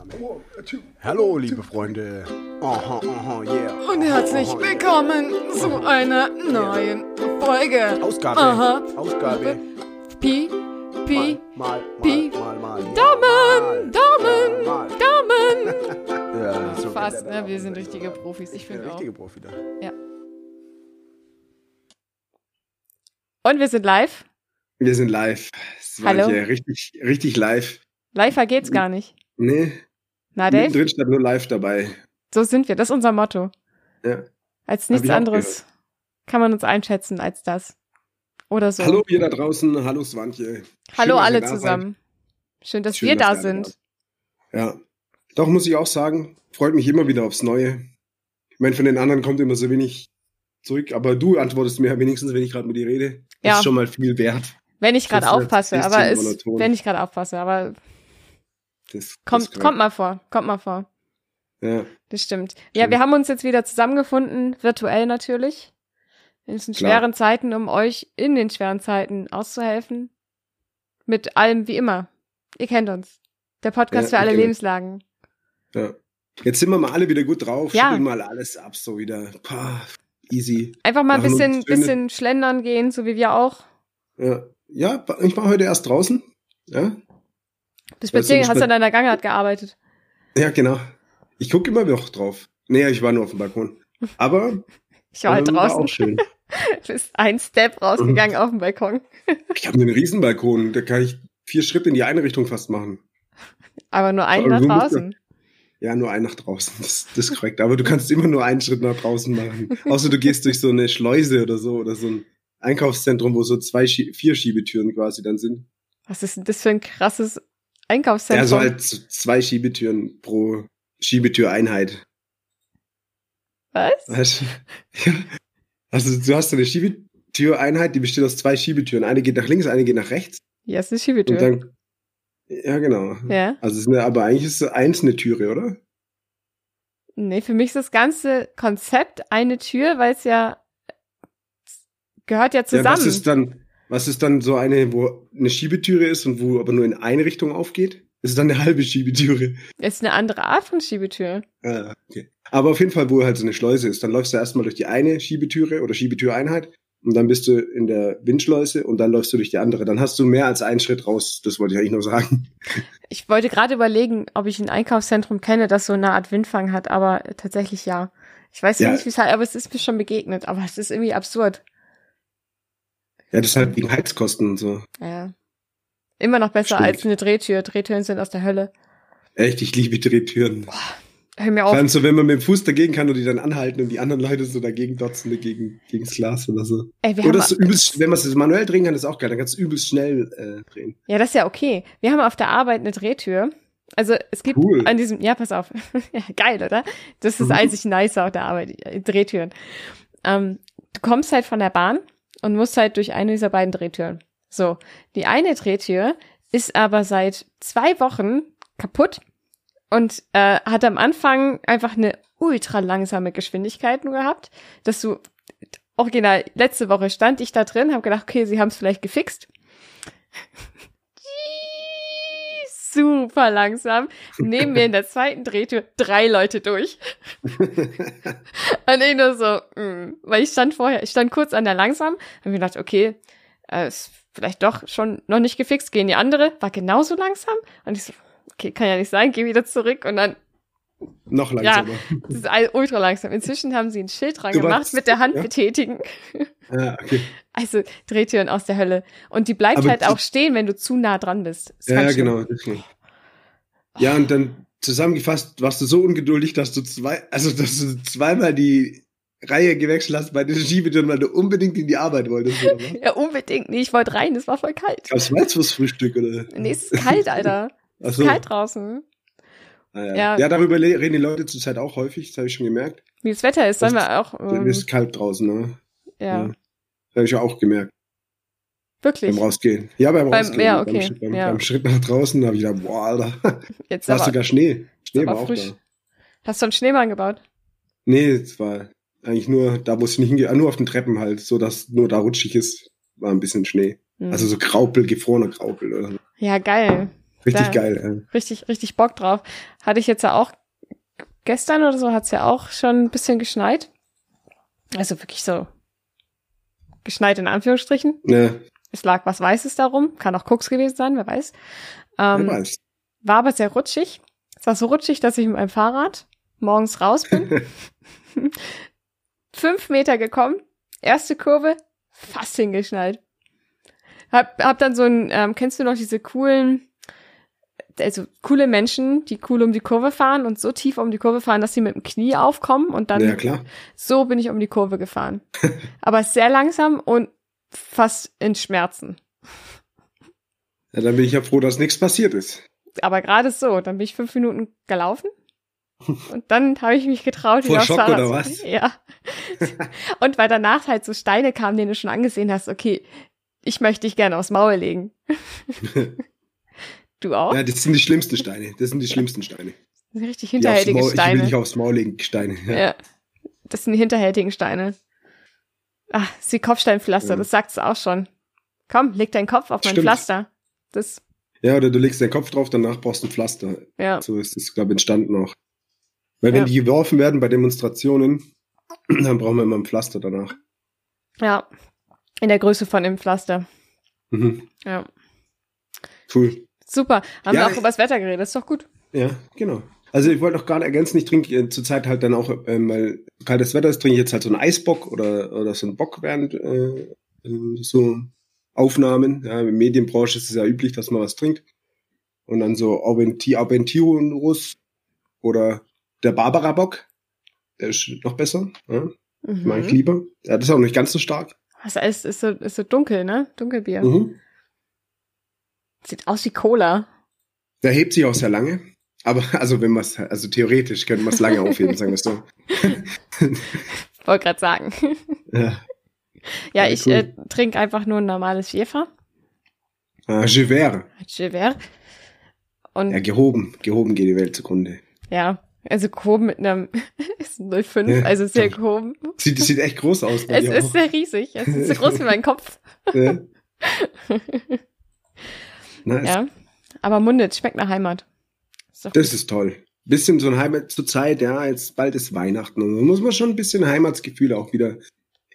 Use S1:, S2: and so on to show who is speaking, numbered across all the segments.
S1: Aufnahme. Hallo, liebe Freunde. Aha, aha, yeah.
S2: Und herzlich willkommen zu einer neuen Folge.
S1: Ausgabe.
S2: Aha.
S1: Ausgabe.
S2: Pi, Pi,
S1: Mal, mal,
S2: Pi.
S1: mal, mal, mal.
S2: Daumen, Daumen. Daumen.
S1: Ja, so
S2: Fast, ne? Wir sind richtige Profis, ich finde auch.
S1: richtige Profi da.
S2: Ja. Und wir sind live.
S3: Wir sind live. Es war
S2: Hallo.
S3: hier richtig, richtig live.
S2: Live geht's gar nicht.
S3: Nee,
S2: Na, Dave?
S3: mittendrin stand nur live dabei.
S2: So sind wir. Das ist unser Motto.
S3: Ja.
S2: Als nichts anderes kann man uns einschätzen als das. Oder so.
S3: Hallo ihr da draußen, hallo Swantje.
S2: Hallo
S3: Schön,
S2: alle zusammen. Schön, dass
S3: Schön,
S2: wir
S3: dass
S2: da sind.
S3: seid. Ja. Doch, muss ich auch sagen, freut mich immer wieder aufs Neue. Ich meine, von den anderen kommt immer so wenig zurück, aber du antwortest mir wenigstens, wenn ich gerade mit dir rede. Das
S2: Ja.
S3: ist schon mal viel wert.
S2: Wenn ich gerade
S3: ist
S2: aufpasse, aber
S3: monoton.
S2: wenn ich gerade aufpasse, aber
S3: Das,
S2: kommt,
S3: das
S2: kommt mal vor, kommt mal vor.
S3: Ja,
S2: Das stimmt. Ja,
S3: Stimmt.
S2: wir haben uns jetzt wieder zusammengefunden, virtuell natürlich. In diesen
S3: Klar.
S2: schweren Zeiten, um euch in den schweren Zeiten auszuhelfen. Mit allem wie immer. Ihr kennt uns. Der Podcast
S3: Ja,
S2: für alle Lebenslagen.
S3: ja. Jetzt sind wir mal alle wieder gut drauf,
S2: Ja.
S3: schütteln mal alles ab, so wieder. Pah, easy.
S2: Einfach mal ein bisschen, bisschen schlendern gehen, so wie wir auch.
S3: Ja, ja ich war heute erst draußen. Ja,
S2: Du spazieren, hast an deiner Gangart gearbeitet.
S3: Ja, genau. Ich gucke immer noch drauf. Nee, ich war nur auf dem Balkon. Aber
S2: Ich war halt
S3: ähm,
S2: draußen.
S3: auch schön.
S2: Bist ein Step rausgegangen auf dem Balkon.
S3: Ich habe einen Riesenbalkon, da kann ich vier Schritte in die eine Richtung fast machen.
S2: Aber nur einen
S3: Aber
S2: nach
S3: du
S2: draußen.
S3: Ja, nur einen nach draußen. Das, das ist korrekt. Aber du kannst immer nur einen Schritt nach draußen machen. Außer du gehst durch so eine Schleuse oder so oder so ein Einkaufszentrum, wo so zwei, vier Schiebetüren quasi dann sind.
S2: Was ist denn das für ein krasses Einkaufszentrum?
S3: Ja, so halt zwei Schiebetüren pro Schiebetüreinheit.
S2: Was?
S3: Weißt du? Ja. Also du hast so eine Schiebetüreinheit, die besteht aus zwei Schiebetüren. Eine geht nach links, eine geht nach rechts.
S2: Ja, ist eine Schiebetür.
S3: Und dann. Ja, genau.
S2: ja.
S3: Also es ist eine, aber eigentlich ist so eins eine Türe, oder?
S2: Nee, für mich ist das ganze Konzept eine Tür, weil es ja gehört ja
S3: Ja,
S2: zusammen.
S3: was ist dann, was ist dann so eine, wo eine Schiebetüre ist und wo aber nur in eine Richtung aufgeht? Das ist dann eine halbe Schiebetüre.
S2: ist eine andere Art von Schiebetür.
S3: Ah, okay. Aber auf jeden Fall, wo halt so eine Schleuse ist, dann läufst du erstmal durch die eine Schiebetüre oder Schiebetüreinheit und dann bist du in der Windschleuse und dann läufst du durch die andere. Dann hast du mehr als einen Schritt raus. Das wollte ich eigentlich nur sagen.
S2: Ich wollte gerade überlegen, ob ich ein Einkaufszentrum kenne, das so eine Art Windfang hat, aber tatsächlich ja. Ich weiß
S3: Ja.
S2: nicht, wie es heißt, aber es ist mir schon begegnet, aber es ist irgendwie absurd.
S3: Ja, das ist halt wegen Heizkosten und so.
S2: Ja. Immer noch besser
S3: Stimmt.
S2: als eine Drehtür. Drehtüren sind aus der Hölle.
S3: Echt, ich liebe Drehtüren.
S2: Hör mir
S3: Vor
S2: auf.
S3: allem so, wenn man mit dem Fuß dagegen kann und die dann anhalten und die anderen Leute so dagegen dotzen, gegen, gegen das Glas oder so.
S2: Ey, wir
S3: Oder
S2: haben,
S3: so übelst, wenn man es manuell drehen kann, ist auch geil. Dann kannst du übelst schnell äh, drehen.
S2: ja, das ist ja okay. Wir haben auf der Arbeit eine Drehtür. Also es gibt
S3: Cool.
S2: an diesem, ja, pass auf. ja, geil, oder? Das ist
S3: Mhm.
S2: einzig nice auf der Arbeit, Drehtüren. Ähm, du kommst halt von der Bahn und musst halt durch eine dieser beiden Drehtüren. So, die eine Drehtür ist aber seit zwei Wochen kaputt und äh, hat am Anfang einfach eine ultra langsame Geschwindigkeit nur gehabt, dass du original letzte Woche stand ich da drin, habe gedacht, okay, sie haben es vielleicht gefixt. Super langsam. Neben mir in der zweiten Drehtür drei Leute durch. Und ich nur so, mm, weil ich stand vorher, ich stand kurz an der langsam, habe mir gedacht, okay, äh, ist vielleicht doch schon noch nicht gefixt, gehen die andere, war genauso langsam. Und ich so, okay, kann ja nicht sein, geh wieder zurück und dann
S3: Noch langsamer.
S2: das ist ultra langsam. Inzwischen haben sie ein Schild dran gemacht, mit der Hand
S3: ja?
S2: betätigen.
S3: Ja, okay.
S2: Also Drehtüren aus der Hölle. Und die bleibt
S3: Aber
S2: halt auch stehen, wenn du zu nah dran bist. Ist
S3: Ja, ja, genau. Ja, und dann zusammengefasst warst du so ungeduldig, dass du zwei, also dass du zweimal die Reihe gewechselt hast bei den Schiebetüren, weil du unbedingt in die Arbeit wolltest. Oder?
S2: Ja, unbedingt. Nee, ich wollte rein, es war voll kalt.
S3: Gab's Weißwurstfrühstück oder?
S2: Nee, es ist kalt, Alter. Es
S3: so.
S2: ist kalt draußen.
S3: Ah, ja.
S2: Ja.
S3: ja. darüber reden die Leute zurzeit auch häufig, das habe ich schon gemerkt.
S2: Wie das Wetter ist, sollen
S3: Das-
S2: wir auch. Ähm,
S3: ist kalt draußen, ne?
S2: ja,
S3: ja. Habe ich auch gemerkt
S2: wirklich.
S3: beim Rausgehen. Ja, beim,
S2: Beim-
S3: Rausgehen.
S2: ja,
S3: Beim,
S2: okay,
S3: Schritt- beim,
S2: ja.
S3: beim Schritt nach draußen habe ich gedacht, boah, Alter,
S2: Jetzt
S3: da sogar Schnee. Schnee war auch
S2: frisch.
S3: da.
S2: Hast du einen Schneemann gebaut?
S3: Nee, es war eigentlich nur, da wo ich nicht hingehe, ah, nur auf den Treppen halt, so dass nur da rutschig ist, war ein bisschen Schnee.
S2: Hm.
S3: Also so Graupel, gefrorener Graupel oder
S2: ja, geil.
S3: Richtig
S2: Da-
S3: geil. Ja.
S2: richtig, richtig Bock drauf. Hatte ich jetzt ja auch gestern oder so, hat's ja auch schon ein bisschen geschneit. Also wirklich so geschneit in Anführungsstrichen.
S3: Ja,
S2: Es lag was Weißes darum. Kann auch Koks gewesen sein, wer weiß. Ähm,
S3: wer weiß.
S2: war aber sehr rutschig. Es war so rutschig, dass ich mit meinem Fahrrad morgens raus bin. Fünf Meter gekommen, erste Kurve, fast hingeschnallt. Hab, hab dann so ein, ähm, kennst du noch diese coolen, also coole Menschen, die cool um die Kurve fahren und so tief um die Kurve fahren, dass sie mit dem Knie aufkommen und dann
S3: ja, klar.
S2: so bin ich um die Kurve gefahren. aber sehr langsam und fast in Schmerzen.
S3: Ja, dann bin ich ja froh, dass nichts passiert ist.
S2: aber gerade so, dann bin ich fünf Minuten gelaufen und dann habe ich mich getraut, wieder aufs
S3: Schock
S2: Fahrrad
S3: oder was?
S2: Ja. und weil danach halt so Steine kamen, denen du schon angesehen hast, okay, ich möchte dich gerne aufs Maul legen. du auch?
S3: Ja, das sind die schlimmsten Steine. Das sind die schlimmsten Steine.
S2: Das sind richtig hinterhältige
S3: Maul, ich will
S2: Steine.
S3: dich aufs Maul legen, Steine. Ja.
S2: ja. Das sind die hinterhältigen Steine. Ach, ist wie Kopfsteinpflaster,
S3: Ja.
S2: das sagt's auch schon. Komm, leg deinen Kopf auf mein
S3: Stimmt.
S2: Pflaster. Das,
S3: ja, oder du legst deinen Kopf drauf, danach brauchst du ein Pflaster.
S2: ja.
S3: So ist es, glaube ich, entstanden auch. Weil wenn
S2: Ja.
S3: die geworfen werden bei Demonstrationen, dann brauchen wir immer ein Pflaster danach.
S2: Ja. In der Größe von dem Pflaster.
S3: Mhm.
S2: Ja.
S3: Cool.
S2: Super. Haben
S3: Ja,
S2: wir auch über das Wetter geredet, ist doch gut.
S3: Ja, genau. Also ich wollte noch gerade ergänzen, ich trinke äh, zurzeit halt dann auch, ähm, weil kaltes Wetter ist, trinke ich jetzt halt so einen Eisbock oder, oder so einen Bock während äh, so Aufnahmen. Ja, in der Medienbranche ist es ja üblich, dass man was trinkt. Und dann so Aventurus oder der Barbara-Bock. Der ist noch besser. Ja,
S2: Mhm.
S3: Mag ich lieber. Ja, das ist auch nicht ganz so stark.
S2: Was ist, ist, so, ist so dunkel, ne? Dunkelbier.
S3: Mhm.
S2: Sieht aus wie Cola.
S3: Der hebt sich auch sehr lange. Aber also wenn man es, also theoretisch könnte man es lange aufheben, sagen wir es so.
S2: Wollte gerade sagen.
S3: Ja.
S2: ja,
S3: Ja,
S2: ich
S3: cool.
S2: äh, trinke einfach nur ein normales Jefer.
S3: Ah, Gever.
S2: Gever. Und
S3: Ja,
S2: ja,
S3: gehoben. Gehoben geht die Welt zugrunde.
S2: also gehoben mit einem ist ein 05,
S3: Ja.
S2: also sehr gehoben.
S3: Sieht, sieht echt groß aus.
S2: Es ist
S3: auch.
S2: sehr riesig. Es ist so groß wie mein Kopf.
S3: Ja. Nice.
S2: Ja. Aber mundet, schmeckt nach Heimat. Ist
S3: Das ist toll. Bisschen so ein Heimat zur Zeit, ja, jetzt bald ist Weihnachten und da muss man schon ein bisschen Heimatsgefühle auch wieder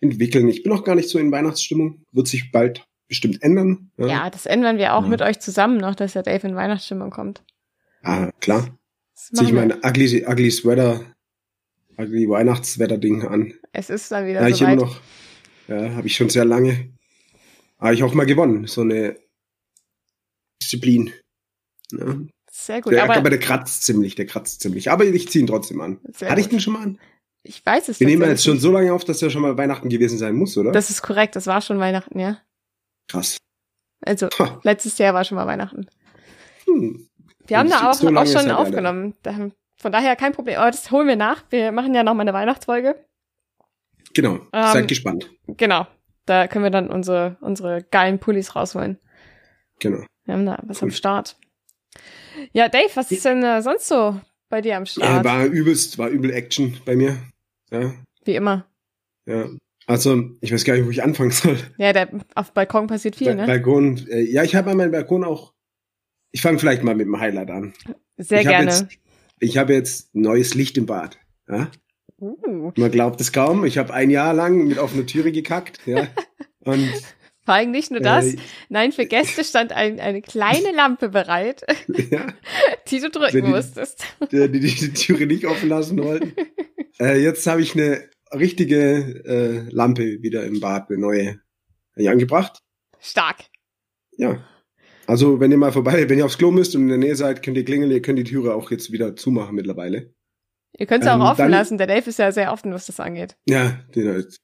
S3: entwickeln. Ich bin noch gar nicht so in Weihnachtsstimmung. Wird sich bald bestimmt ändern. Ja,
S2: Ja, das ändern wir auch
S3: Ja.
S2: mit euch zusammen noch, dass der Dave in Weihnachtsstimmung kommt.
S3: Ah, klar. Zieh ich mein ugly, ugly Sweater, ugly Weihnachtswetter-Ding an.
S2: Es ist dann wieder
S3: Ja, ich immer
S2: soweit.
S3: noch. Ja, habe ich schon sehr lange. Habe ich auch mal gewonnen. So eine Disziplin. Ja.
S2: Sehr gut.
S3: Der, aber,
S2: aber
S3: der kratzt ziemlich, der kratzt ziemlich. Aber ich ziehe ihn trotzdem an. Hatte ich
S2: gut.
S3: den schon mal an?
S2: ich weiß es
S3: Wir nehmen jetzt schon
S2: nicht.
S3: so lange auf, dass ja schon mal Weihnachten gewesen sein muss, oder?
S2: Das ist korrekt, das war schon Weihnachten, ja.
S3: Krass.
S2: Also,
S3: Ha.
S2: letztes Jahr war schon mal Weihnachten.
S3: Hm.
S2: Wir haben
S3: Das
S2: da auch,
S3: so
S2: auch schon aufgenommen. Da, von daher kein Problem. Aber das holen wir nach. Wir machen ja noch mal eine Weihnachtsfolge.
S3: Genau.
S2: Ähm,
S3: Seid gespannt.
S2: Genau. Da können wir dann unsere, unsere geilen Pullis rausholen.
S3: Genau.
S2: Wir haben da was
S3: Cool.
S2: am Start. Ja, Dave, was ist denn äh, sonst so bei dir am
S3: Äh,
S2: Start?
S3: war übelst, war übel Action bei mir. Ja,
S2: Wie immer.
S3: ja. Also, ich weiß gar nicht, wo ich anfangen soll.
S2: Ja, der, auf Balkon passiert viel,
S3: Ba-
S2: ne?
S3: Balkon. Äh, ja, ich habe an meinem Balkon auch. Ich fange vielleicht mal mit dem Highlight an.
S2: Sehr
S3: ich hab
S2: gerne.
S3: Jetzt, ich habe jetzt neues Licht im Bad. Ja?
S2: Uh,
S3: Man glaubt es kaum. Ich habe ein Jahr lang mit offener Türe gekackt. Ja. Und
S2: vor allem nicht nur das.
S3: Äh,
S2: Nein, für Gäste stand ein, eine kleine Lampe bereit,
S3: ja,
S2: die du drücken
S3: die-
S2: musstest.
S3: die, die die Türe nicht offen lassen wollten. Äh, jetzt habe ich eine richtige äh, Lampe wieder im Bad, eine neue, hab ich angebracht.
S2: Stark.
S3: Ja. Also, wenn ihr mal vorbei, wenn ihr aufs Klo müsst und in der Nähe seid, könnt ihr klingeln, ihr könnt die Türe auch jetzt wieder zumachen mittlerweile.
S2: Ihr könnt es
S3: Ähm,
S2: auch offen
S3: dann-
S2: lassen. Der Dave ist ja sehr offen, was das angeht.
S3: Ja,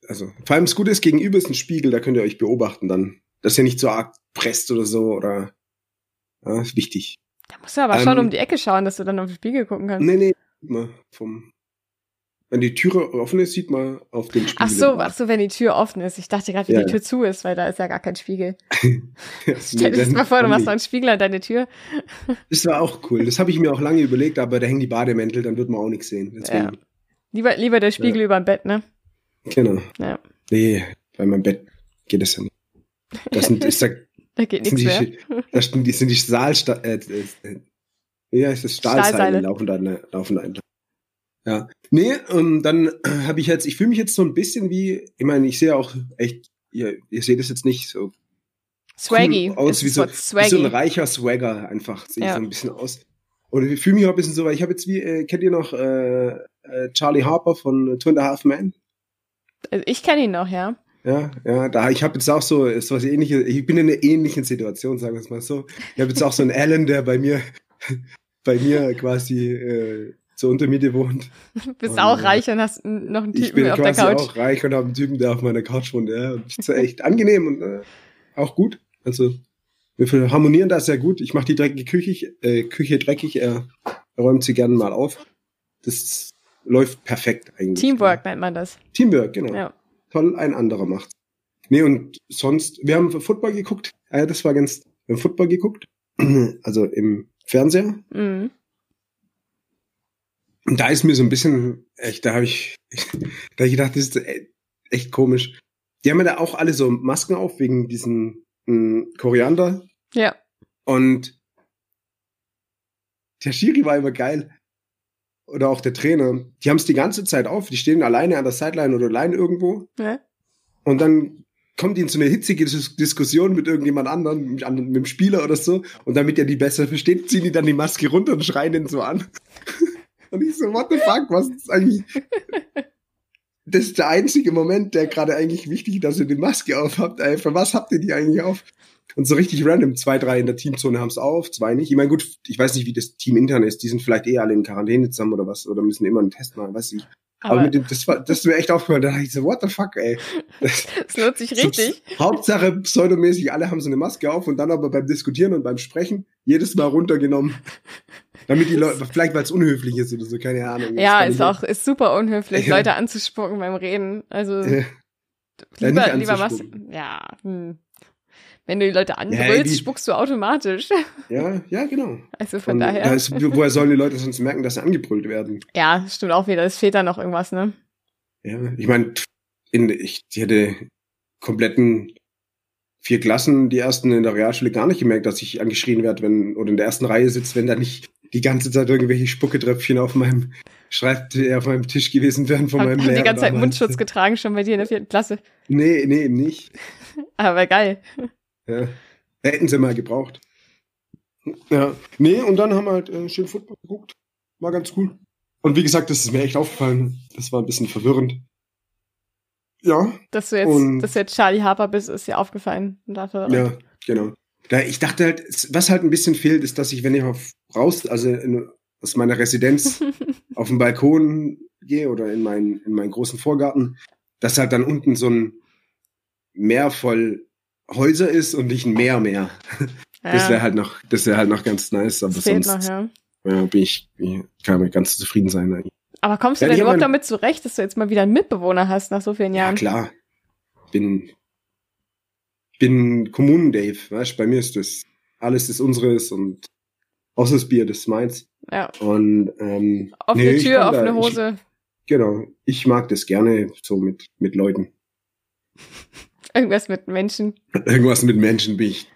S3: also vor allem das Gute ist, gegenüber ist ein Spiegel, da könnt ihr euch beobachten dann. Dass ihr nicht so arg presst oder so oder ja, ist wichtig.
S2: Da musst du aber
S3: Ähm,
S2: schon um die Ecke schauen, dass du dann auf den Spiegel gucken kannst.
S3: Nee, nee, vom wenn die Türe offen ist, sieht man auf den Spiegel.
S2: Ach so, ach so, wenn die Tür offen ist. Ich dachte gerade, wie
S3: Ja,
S2: die Tür zu ist, weil da ist ja gar kein Spiegel.
S3: Ja,
S2: Stell dir das mal vor, du machst noch einen Spiegel an deine Tür.
S3: Das war auch cool. Das habe ich mir auch lange überlegt, aber da hängen die Bademäntel, dann wird man auch nichts sehen. Deswegen,
S2: Lieber, lieber der Spiegel
S3: Ja.
S2: über dem Bett, ne?
S3: Genau.
S2: Ja.
S3: Nee, bei meinem Bett geht es ja nicht. Das sind, ist da,
S2: Da geht nichts mehr.
S3: da sind die, sind die Stahlsta äh, äh, ja, ist das Stahlseile
S2: Stahlseile.
S3: laufen da, ne, laufen da entlang. Ja. Nee, und dann habe ich jetzt, ich fühle mich jetzt so ein bisschen wie, ich meine, ich sehe auch echt, ihr, ihr seht es jetzt nicht so
S2: Swaggy.
S3: cool aus wie so,
S2: Wort
S3: wie
S2: Swaggy.
S3: so ein reicher Swagger einfach, sehe ich
S2: Ja.
S3: so ein bisschen aus. Und ich fühle mich auch ein bisschen so, weil ich habe jetzt wie, äh, kennt ihr noch äh, äh, Charlie Harper von Two and a Half Men?
S2: Also ich kenne ihn noch, ja.
S3: Ja, ja, da ich habe jetzt auch so ist was ähnliches, ich bin in einer ähnlichen Situation, sagen wir es mal so. Ich habe jetzt auch so einen Alan, der bei mir bei mir quasi äh, zur Untermiete wohnt.
S2: Bist
S3: Und,
S2: auch
S3: äh,
S2: reich und hast noch einen
S3: Ich
S2: Typen
S3: bin
S2: auf der Couch.
S3: auch reich und habe einen Typen, der auf meiner Couch wohnt, ja. Und ist echt angenehm und äh, auch gut. Also wir harmonieren da sehr gut. Ich mache die dreckige Küche, äh, Küche dreckig, er räumt sie gerne mal auf. Das läuft perfekt eigentlich.
S2: Teamwork nennt man das.
S3: Teamwork, genau.
S2: Ja.
S3: Toll, ein anderer macht. Nee, und sonst, wir haben Football geguckt. Ja, das war ganz, wir haben Football geguckt. Also im Fernseher.
S2: Mhm.
S3: Und da ist mir so ein bisschen, echt, da habe ich, da hab ich gedacht, das ist e- echt komisch. Die haben ja da auch alle so Masken auf wegen diesen mh, Koriander.
S2: Ja.
S3: Und der Schiri war immer geil. Oder auch der Trainer. Die haben es die ganze Zeit auf. Die stehen alleine an der Sideline oder allein irgendwo.
S2: ja.
S3: Und dann kommt die in so eine hitzige Dis Diskussion mit irgendjemand anderem, mit, dem Spieler oder so. Und damit er die besser versteht, ziehen die dann die Maske runter und schreien den so an. Und ich so, what the fuck, was ist eigentlich? Das ist der einzige Moment, der gerade eigentlich wichtig ist, dass ihr die Maske aufhabt. Ey, für was habt ihr die eigentlich auf? Und so richtig random, zwei, drei in der Teamzone haben es auf, zwei nicht. Ich meine, gut, ich weiß nicht, wie das Team intern ist. Die sind vielleicht eh alle in Quarantäne zusammen oder was, oder müssen immer einen Test machen, weiß ich. Aber,
S2: Aber
S3: mit dem, das, war, das ist mir echt aufgefallen. Da dachte ich so, what the fuck, ey. Das,
S2: es lohnt sich richtig.
S3: so, Hauptsache pseudomäßig, alle haben so eine Maske auf und dann aber beim Diskutieren und beim Sprechen jedes Mal runtergenommen. Damit die Leute, vielleicht weil es unhöflich ist oder so, keine Ahnung.
S2: Ja, ist auch ist super unhöflich,
S3: Ja.
S2: Leute anzuspucken beim Reden. Also
S3: Ja,
S2: lieber,
S3: nicht
S2: lieber was. Ja. Hm. Wenn du die Leute anbrüllst,
S3: die-
S2: spuckst du automatisch.
S3: ja, ja, genau.
S2: Also von
S3: Und
S2: daher.
S3: da ist, woher sollen die Leute sonst merken, dass sie angebrüllt werden?
S2: Ja, stimmt auch wieder. Es fehlt da noch irgendwas, ne?
S3: Ja, ich meine, in, ich hätte kompletten vier Klassen, die ersten in der Realschule gar nicht gemerkt, dass ich angeschrien werde, wenn, oder in der ersten Reihe sitzt, wenn da nicht die ganze Zeit irgendwelche Spucketröpfchen auf meinem Schreibtisch, auf meinem Tisch gewesen wären von
S2: Haben,
S3: meinem
S2: haben
S3: Lehrer.
S2: die ganze Zeit
S3: damals.
S2: Mundschutz getragen, schon bei dir in der vierten Klasse.
S3: Nee, nee, eben nicht.
S2: Aber geil.
S3: Ja. Hätten sie mal gebraucht. Ja. Nee, und dann haben wir halt äh, schön Football geguckt. War ganz cool. Und wie gesagt, das ist mir echt aufgefallen. Das war ein bisschen verwirrend. Ja,
S2: Dass du jetzt,
S3: Und-
S2: dass du jetzt Charlie Harper bist, ist dir aufgefallen. Dachte,
S3: ja, genau. Da, ich dachte halt, was halt ein bisschen fehlt, ist, dass ich, wenn ich auf, raus, also in, aus meiner Residenz auf den Balkon gehe oder in meinen, in meinen großen Vorgarten, dass halt dann unten so ein Meer voll Häuser ist und nicht ein Meer mehr. Das wäre
S2: ja,
S3: halt noch, das wäre halt noch ganz nice, aber
S2: das
S3: sonst
S2: noch, ja.
S3: ja, bin ich, kann mir ganz zufrieden sein eigentlich.
S2: Aber kommst du
S3: Ja,
S2: denn überhaupt damit zurecht, dass du jetzt mal wieder einen Mitbewohner hast nach so vielen
S3: Ja,
S2: Jahren?
S3: klar. Bin, bin Kommunen-Dave, weißt bei mir ist das, alles ist unseres und das Bier, das ist meins.
S2: Ja.
S3: Und, ähm,
S2: Offene
S3: nee,
S2: Tür,
S3: kann da-
S2: offene Hose.
S3: Ich, genau. Ich mag das gerne so mit, mit Leuten.
S2: Irgendwas mit Menschen.
S3: Irgendwas mit Menschen bin ich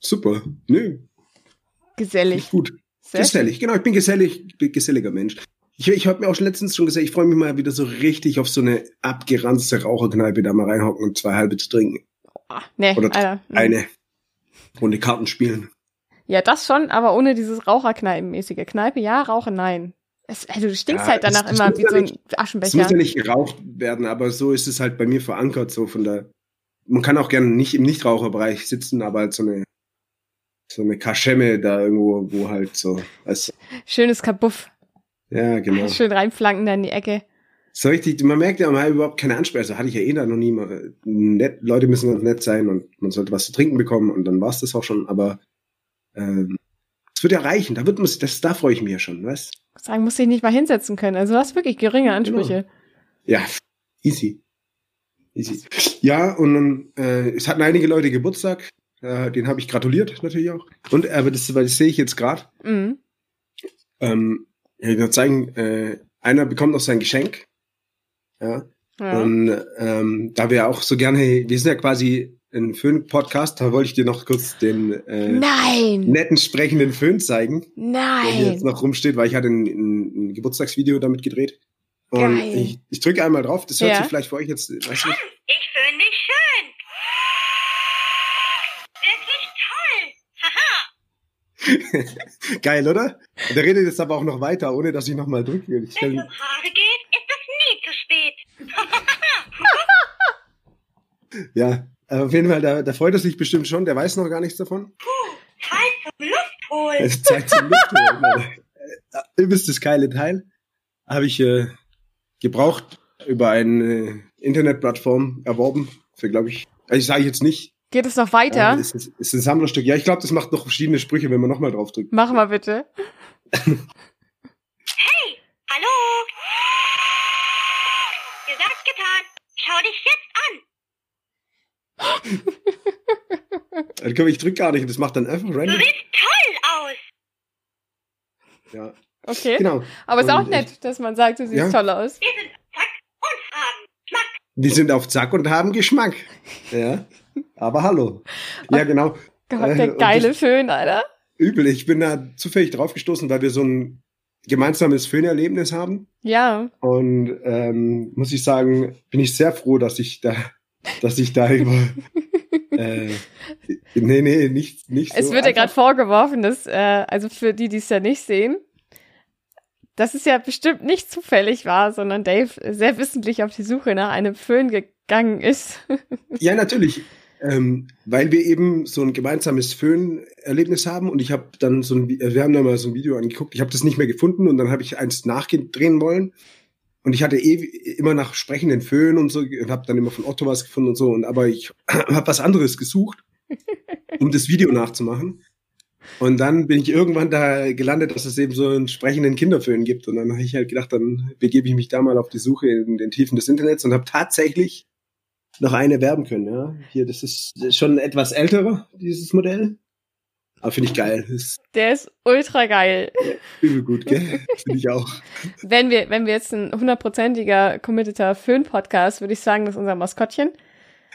S3: super. Nö,
S2: Gesellig.
S3: gut.
S2: Sehr
S3: Gesellig, genau. Ich bin gesellig, ich bin geselliger Mensch. Ich, ich habe mir auch schon letztens schon gesagt, ich freue mich mal wieder so richtig auf so eine abgeranzte Raucherkneipe da mal reinhocken und zwei halbe zu trinken.
S2: Ah, nee,
S3: Oder
S2: Alter.
S3: Eine Runde Karten spielen.
S2: Ja, das schon, aber ohne dieses Raucherkneipenmäßige. Kneipe, ja, Rauche, nein. Es, also du stinkst
S3: Ja,
S2: halt danach
S3: das
S2: immer wie
S3: ja
S2: so ein
S3: nicht- Es
S2: Aschenbecher.
S3: muss ja nicht geraucht werden, aber so ist es halt bei mir verankert, so von der. Man kann auch gerne nicht im Nichtraucherbereich sitzen, aber halt so eine so eine Kaschemme da irgendwo, wo halt so, du,
S2: Schönes Kabuff.
S3: ja, genau.
S2: Schön reinflanken da in die Ecke.
S3: So richtig, man merkt ja, man hat überhaupt keine Ansprüche. Also hatte ich ja eh da noch nie mal. Nett, Leute müssen ganz nett sein und man sollte was zu trinken bekommen und dann war's das auch schon. Aber ähm, es wird ja reichen. Da wird das, da freue ich mich ja schon, weißt?
S2: Sagen, muss ich nicht mal hinsetzen können. Also du hast wirklich geringe Ansprüche.
S3: Ja, easy, easy. Ja und äh, es hatten einige Leute Geburtstag. Äh, den habe ich gratuliert natürlich auch. Und aber das, weil das sehe ich jetzt gerade.
S2: Mhm.
S3: Ähm, ich will nur zeigen. Äh, einer bekommt noch sein Geschenk. Ja.
S2: Ja.
S3: Und ähm, da wir auch so gerne, wir sind ja quasi einen Föhn-Podcast. Da wollte ich dir noch kurz den äh,
S2: Nein!
S3: netten sprechenden Föhn zeigen, der hier
S2: Nein!
S3: jetzt noch rumsteht, weil ich hatte ein, ein, ein Geburtstagsvideo damit gedreht. Und
S2: Geil.
S3: ich, ich drücke einmal drauf. Das hört
S2: Ja.
S3: sich vielleicht für euch jetzt, weiß ich nicht.
S4: Ich finde dich schön. Wirklich toll. Haha.
S3: Geil, oder? Und der redet jetzt aber auch noch weiter, ohne dass ich nochmal drücke.
S4: Wenn es um Haare geht, ist es nie zu spät.
S3: ja, auf jeden Fall, da, da freut er sich bestimmt schon. Der weiß noch gar nichts davon.
S4: Zeit zum Luft holen.
S3: Es ist Zeit zum Luftholen. Alter. Äh, Übelstes geile Teil. Habe ich äh, gebraucht über eine äh, Internetplattform erworben. Für, glaube ich, also ich sage jetzt nicht.
S2: Geht es noch weiter?
S3: Äh, ist, ist, ist ein Sammlerstück. Ja, ich glaube, das macht noch verschiedene Sprüche, wenn man nochmal drauf drückt.
S2: Mach mal bitte.
S4: Hallo. Gesagt, getan. Schau dich jetzt an.
S3: Also, komm, ich drück gar nicht. Das macht dann einfach
S4: Du
S3: random.
S4: siehst toll aus.
S3: Ja,
S2: Okay.
S3: genau.
S2: Aber ist auch
S3: Und
S2: nett, dass man sagt, du siehst
S3: Ja.
S2: toll aus.
S4: Wir sind zack und haben Schmack.
S3: Die sind auf Zack und haben Geschmack. Ja. Aber hallo. Ja, genau.
S2: Gott,
S3: Äh,
S2: der
S3: und
S2: geile Föhn, Alter.
S3: Übel. Ich bin da zufällig draufgestoßen, weil wir so ein gemeinsames Föhnerlebnis haben.
S2: Ja.
S3: Und ähm, muss ich sagen, bin ich sehr froh, dass ich da, dass ich da über. äh, nee, nee, nicht, nicht
S2: Es
S3: so.
S2: wird ja gerade vorgeworfen, dass, äh, also für die, die es ja nicht sehen, dass es ja bestimmt nicht zufällig war, sondern Dave sehr wissentlich auf die Suche nach einem Föhn gegangen ist.
S3: Ja, natürlich. Ähm, weil wir eben so ein gemeinsames Föhn-Erlebnis haben und ich habe dann so ein, wir haben da mal so ein Video angeguckt, ich habe das nicht mehr gefunden und dann habe ich eins nachdrehen wollen und ich hatte eh immer nach sprechenden Föhn und so und habe dann immer von Otto was gefunden und so und aber ich habe was anderes gesucht, um das Video nachzumachen und dann bin ich irgendwann da gelandet, dass es eben so einen sprechenden Kinderföhn gibt und dann habe ich halt gedacht, dann begebe ich mich da mal auf die Suche in den Tiefen des Internets und habe tatsächlich noch eine werben können, ja. Hier, das ist schon etwas älterer, dieses Modell. Aber finde ich geil. Ist
S2: Der ist ultra geil.
S3: übel gut, gell? Finde ich auch.
S2: Wenn wir, wenn wir jetzt ein hundertprozentiger committeter Föhn-Podcast, würde ich sagen, das ist unser Maskottchen.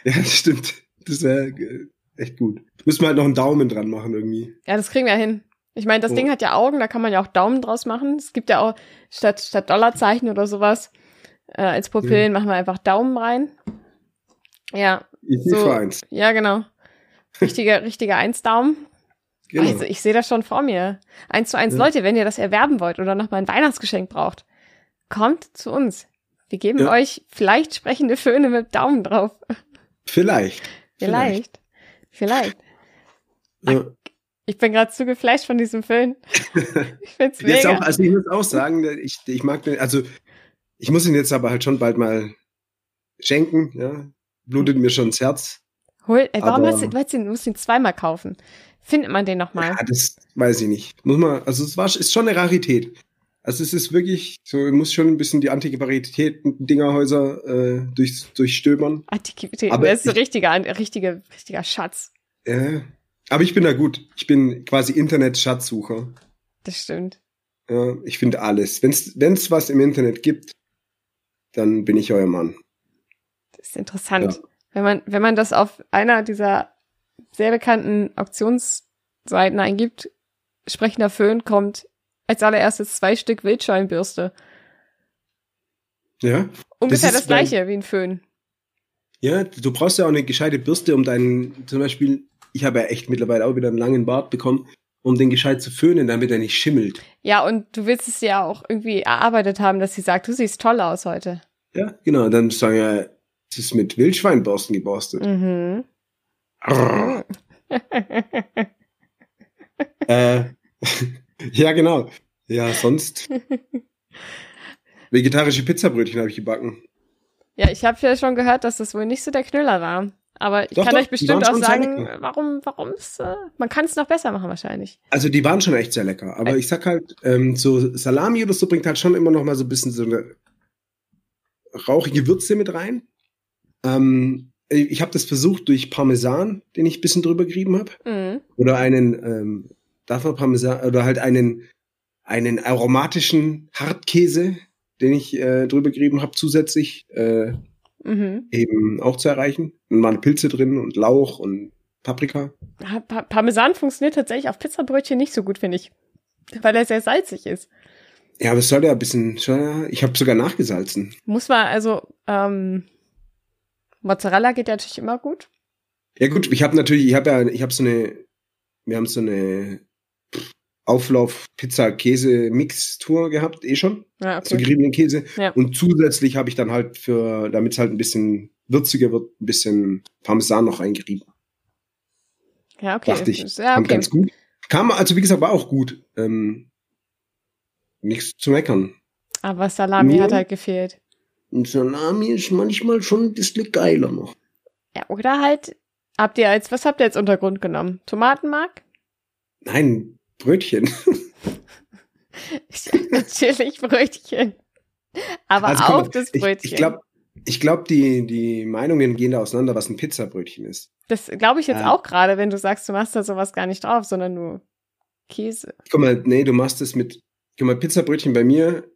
S3: Ja, das stimmt. Das wäre äh, echt gut. Müssen wir halt noch einen Daumen dran machen irgendwie.
S2: Ja, das kriegen wir hin. Ich meine, das
S3: Oh.
S2: Ding hat ja Augen, da kann man ja auch Daumen draus machen. Es gibt ja auch statt, statt Dollarzeichen oder sowas äh, als Pupillen machen wir einfach Daumen rein. Ja,
S3: Ich
S2: So.
S3: für eins.
S2: ja, genau. Richtiger, richtiger Eins-Daumen.
S3: Genau.
S2: Also ich sehe das schon vor mir. Eins zu eins,
S3: Ja.
S2: Leute, wenn ihr das erwerben wollt oder noch mal ein Weihnachtsgeschenk braucht, kommt zu uns. Wir geben
S3: Ja.
S2: euch vielleicht sprechende Föhne mit Daumen drauf.
S3: Vielleicht.
S2: Vielleicht. Vielleicht.
S3: Ja.
S2: Ich bin gerade zu geflasht von diesem Föhn. Ich find's
S3: Jetzt
S2: mega.
S3: auch, also ich muss auch sagen, ich, ich mag den, also ich muss ihn jetzt aber halt schon bald mal schenken, ja. Blutet mir schon ins Herz.
S2: Hol, ey, warum
S3: aber-
S2: hast du, du, hast ihn, du musst ihn zweimal kaufen? Findet man den nochmal?
S3: Ja, das weiß ich nicht. Muss man, also es war, ist schon eine Rarität. Also es ist wirklich, so man muss schon ein bisschen die Antiquaritäten-Dingerhäuser äh, durch, durchstöbern.
S2: Antiquitäten,
S3: Aber
S2: das ist
S3: ich-
S2: richtiger, richtiger, richtiger Schatz.
S3: Ja. Aber ich bin da gut. Ich bin quasi Internet-Schatzsucher.
S2: Das stimmt.
S3: Ja, ich finde alles. Wenn's, wenn's was im Internet gibt, dann bin ich euer Mann.
S2: Das ist interessant.
S3: Ja.
S2: Wenn man, wenn man das auf einer dieser sehr bekannten Auktionsseiten eingibt, sprechender Föhn kommt als allererstes zwei Stück Wildschweinbürste.
S3: Ja?
S2: Ungefähr
S3: ist
S2: das, gleiche wie ein Föhn.
S3: Ja, du brauchst ja auch eine gescheite Bürste, um deinen, zum Beispiel, ich habe ja echt mittlerweile auch wieder einen langen Bart bekommen, um den gescheit zu föhnen, damit er nicht schimmelt.
S2: Ja, und du willst es ja auch irgendwie erarbeitet haben, dass sie sagt, du siehst toll aus heute.
S3: Ja, genau. Dann sagen ja, es ist mit Wildschweinborsten geborstet.
S2: Mhm.
S3: Äh, ja, genau. Ja, sonst. Vegetarische Pizzabrötchen habe ich gebacken.
S2: Ja, ich habe ja schon gehört, dass das wohl nicht so der Knüller war. Aber ich
S3: Doch,
S2: kann
S3: doch,
S2: euch bestimmt auch sagen,
S3: lecker.
S2: warum, warum es, äh, man kann es noch besser machen wahrscheinlich.
S3: Also die waren schon echt sehr lecker. Aber ich sag halt, ähm, so Salami oder so bringt halt schon immer noch mal so ein bisschen so eine rauchige Würze mit rein. Ähm, ich habe das versucht durch Parmesan, den ich ein bisschen drüber gerieben habe.
S2: Mhm.
S3: Oder einen, ähm, darf man Parmesan, oder halt einen, einen aromatischen Hartkäse, den ich äh, drüber gerieben habe zusätzlich. Äh,
S2: Mhm.
S3: eben auch zu erreichen. Und waren Pilze drin und Lauch und Paprika.
S2: Pa Pa- Parmesan funktioniert tatsächlich auf Pizzabrötchen nicht so gut, finde ich. Weil er sehr salzig ist.
S3: Ja, aber es soll ja ein bisschen, ich habe sogar nachgesalzen.
S2: Muss man, also, ähm, Mozzarella geht ja natürlich immer gut.
S3: Ja gut, ich habe natürlich, ich habe ja, ich habe so eine, wir haben so eine Auflauf-Pizza-Käse-Mix-Tour gehabt, eh schon.
S2: Ja,
S3: So
S2: okay.
S3: geriebenen Käse.
S2: Ja.
S3: Und zusätzlich habe ich dann halt für, damit es halt ein bisschen würziger wird, ein bisschen Parmesan noch reingerieben.
S2: Ja, okay.
S3: Dachte ich.
S2: Ja,
S3: Kam
S2: okay.
S3: ganz gut. Kam, also wie gesagt, war auch gut. Ähm, nichts zu meckern.
S2: Aber Salami
S3: Nur-
S2: hat halt gefehlt.
S3: Und Salami ist manchmal schon ein bisschen geiler noch.
S2: Ja, oder halt, habt ihr als, was habt ihr als Untergrund genommen? Tomatenmark?
S3: Nein, Brötchen.
S2: Natürlich Brötchen. Aber
S3: Also,
S2: auch das
S3: ich-
S2: Brötchen.
S3: Ich glaube, ich glaub, die, die Meinungen gehen da auseinander, was ein Pizzabrötchen ist.
S2: das glaube ich jetzt
S3: Ja.
S2: auch gerade, wenn du sagst, du machst da sowas gar nicht drauf, sondern nur Käse.
S3: Guck mal, nee, du machst es mit, guck mal, Pizzabrötchen bei mir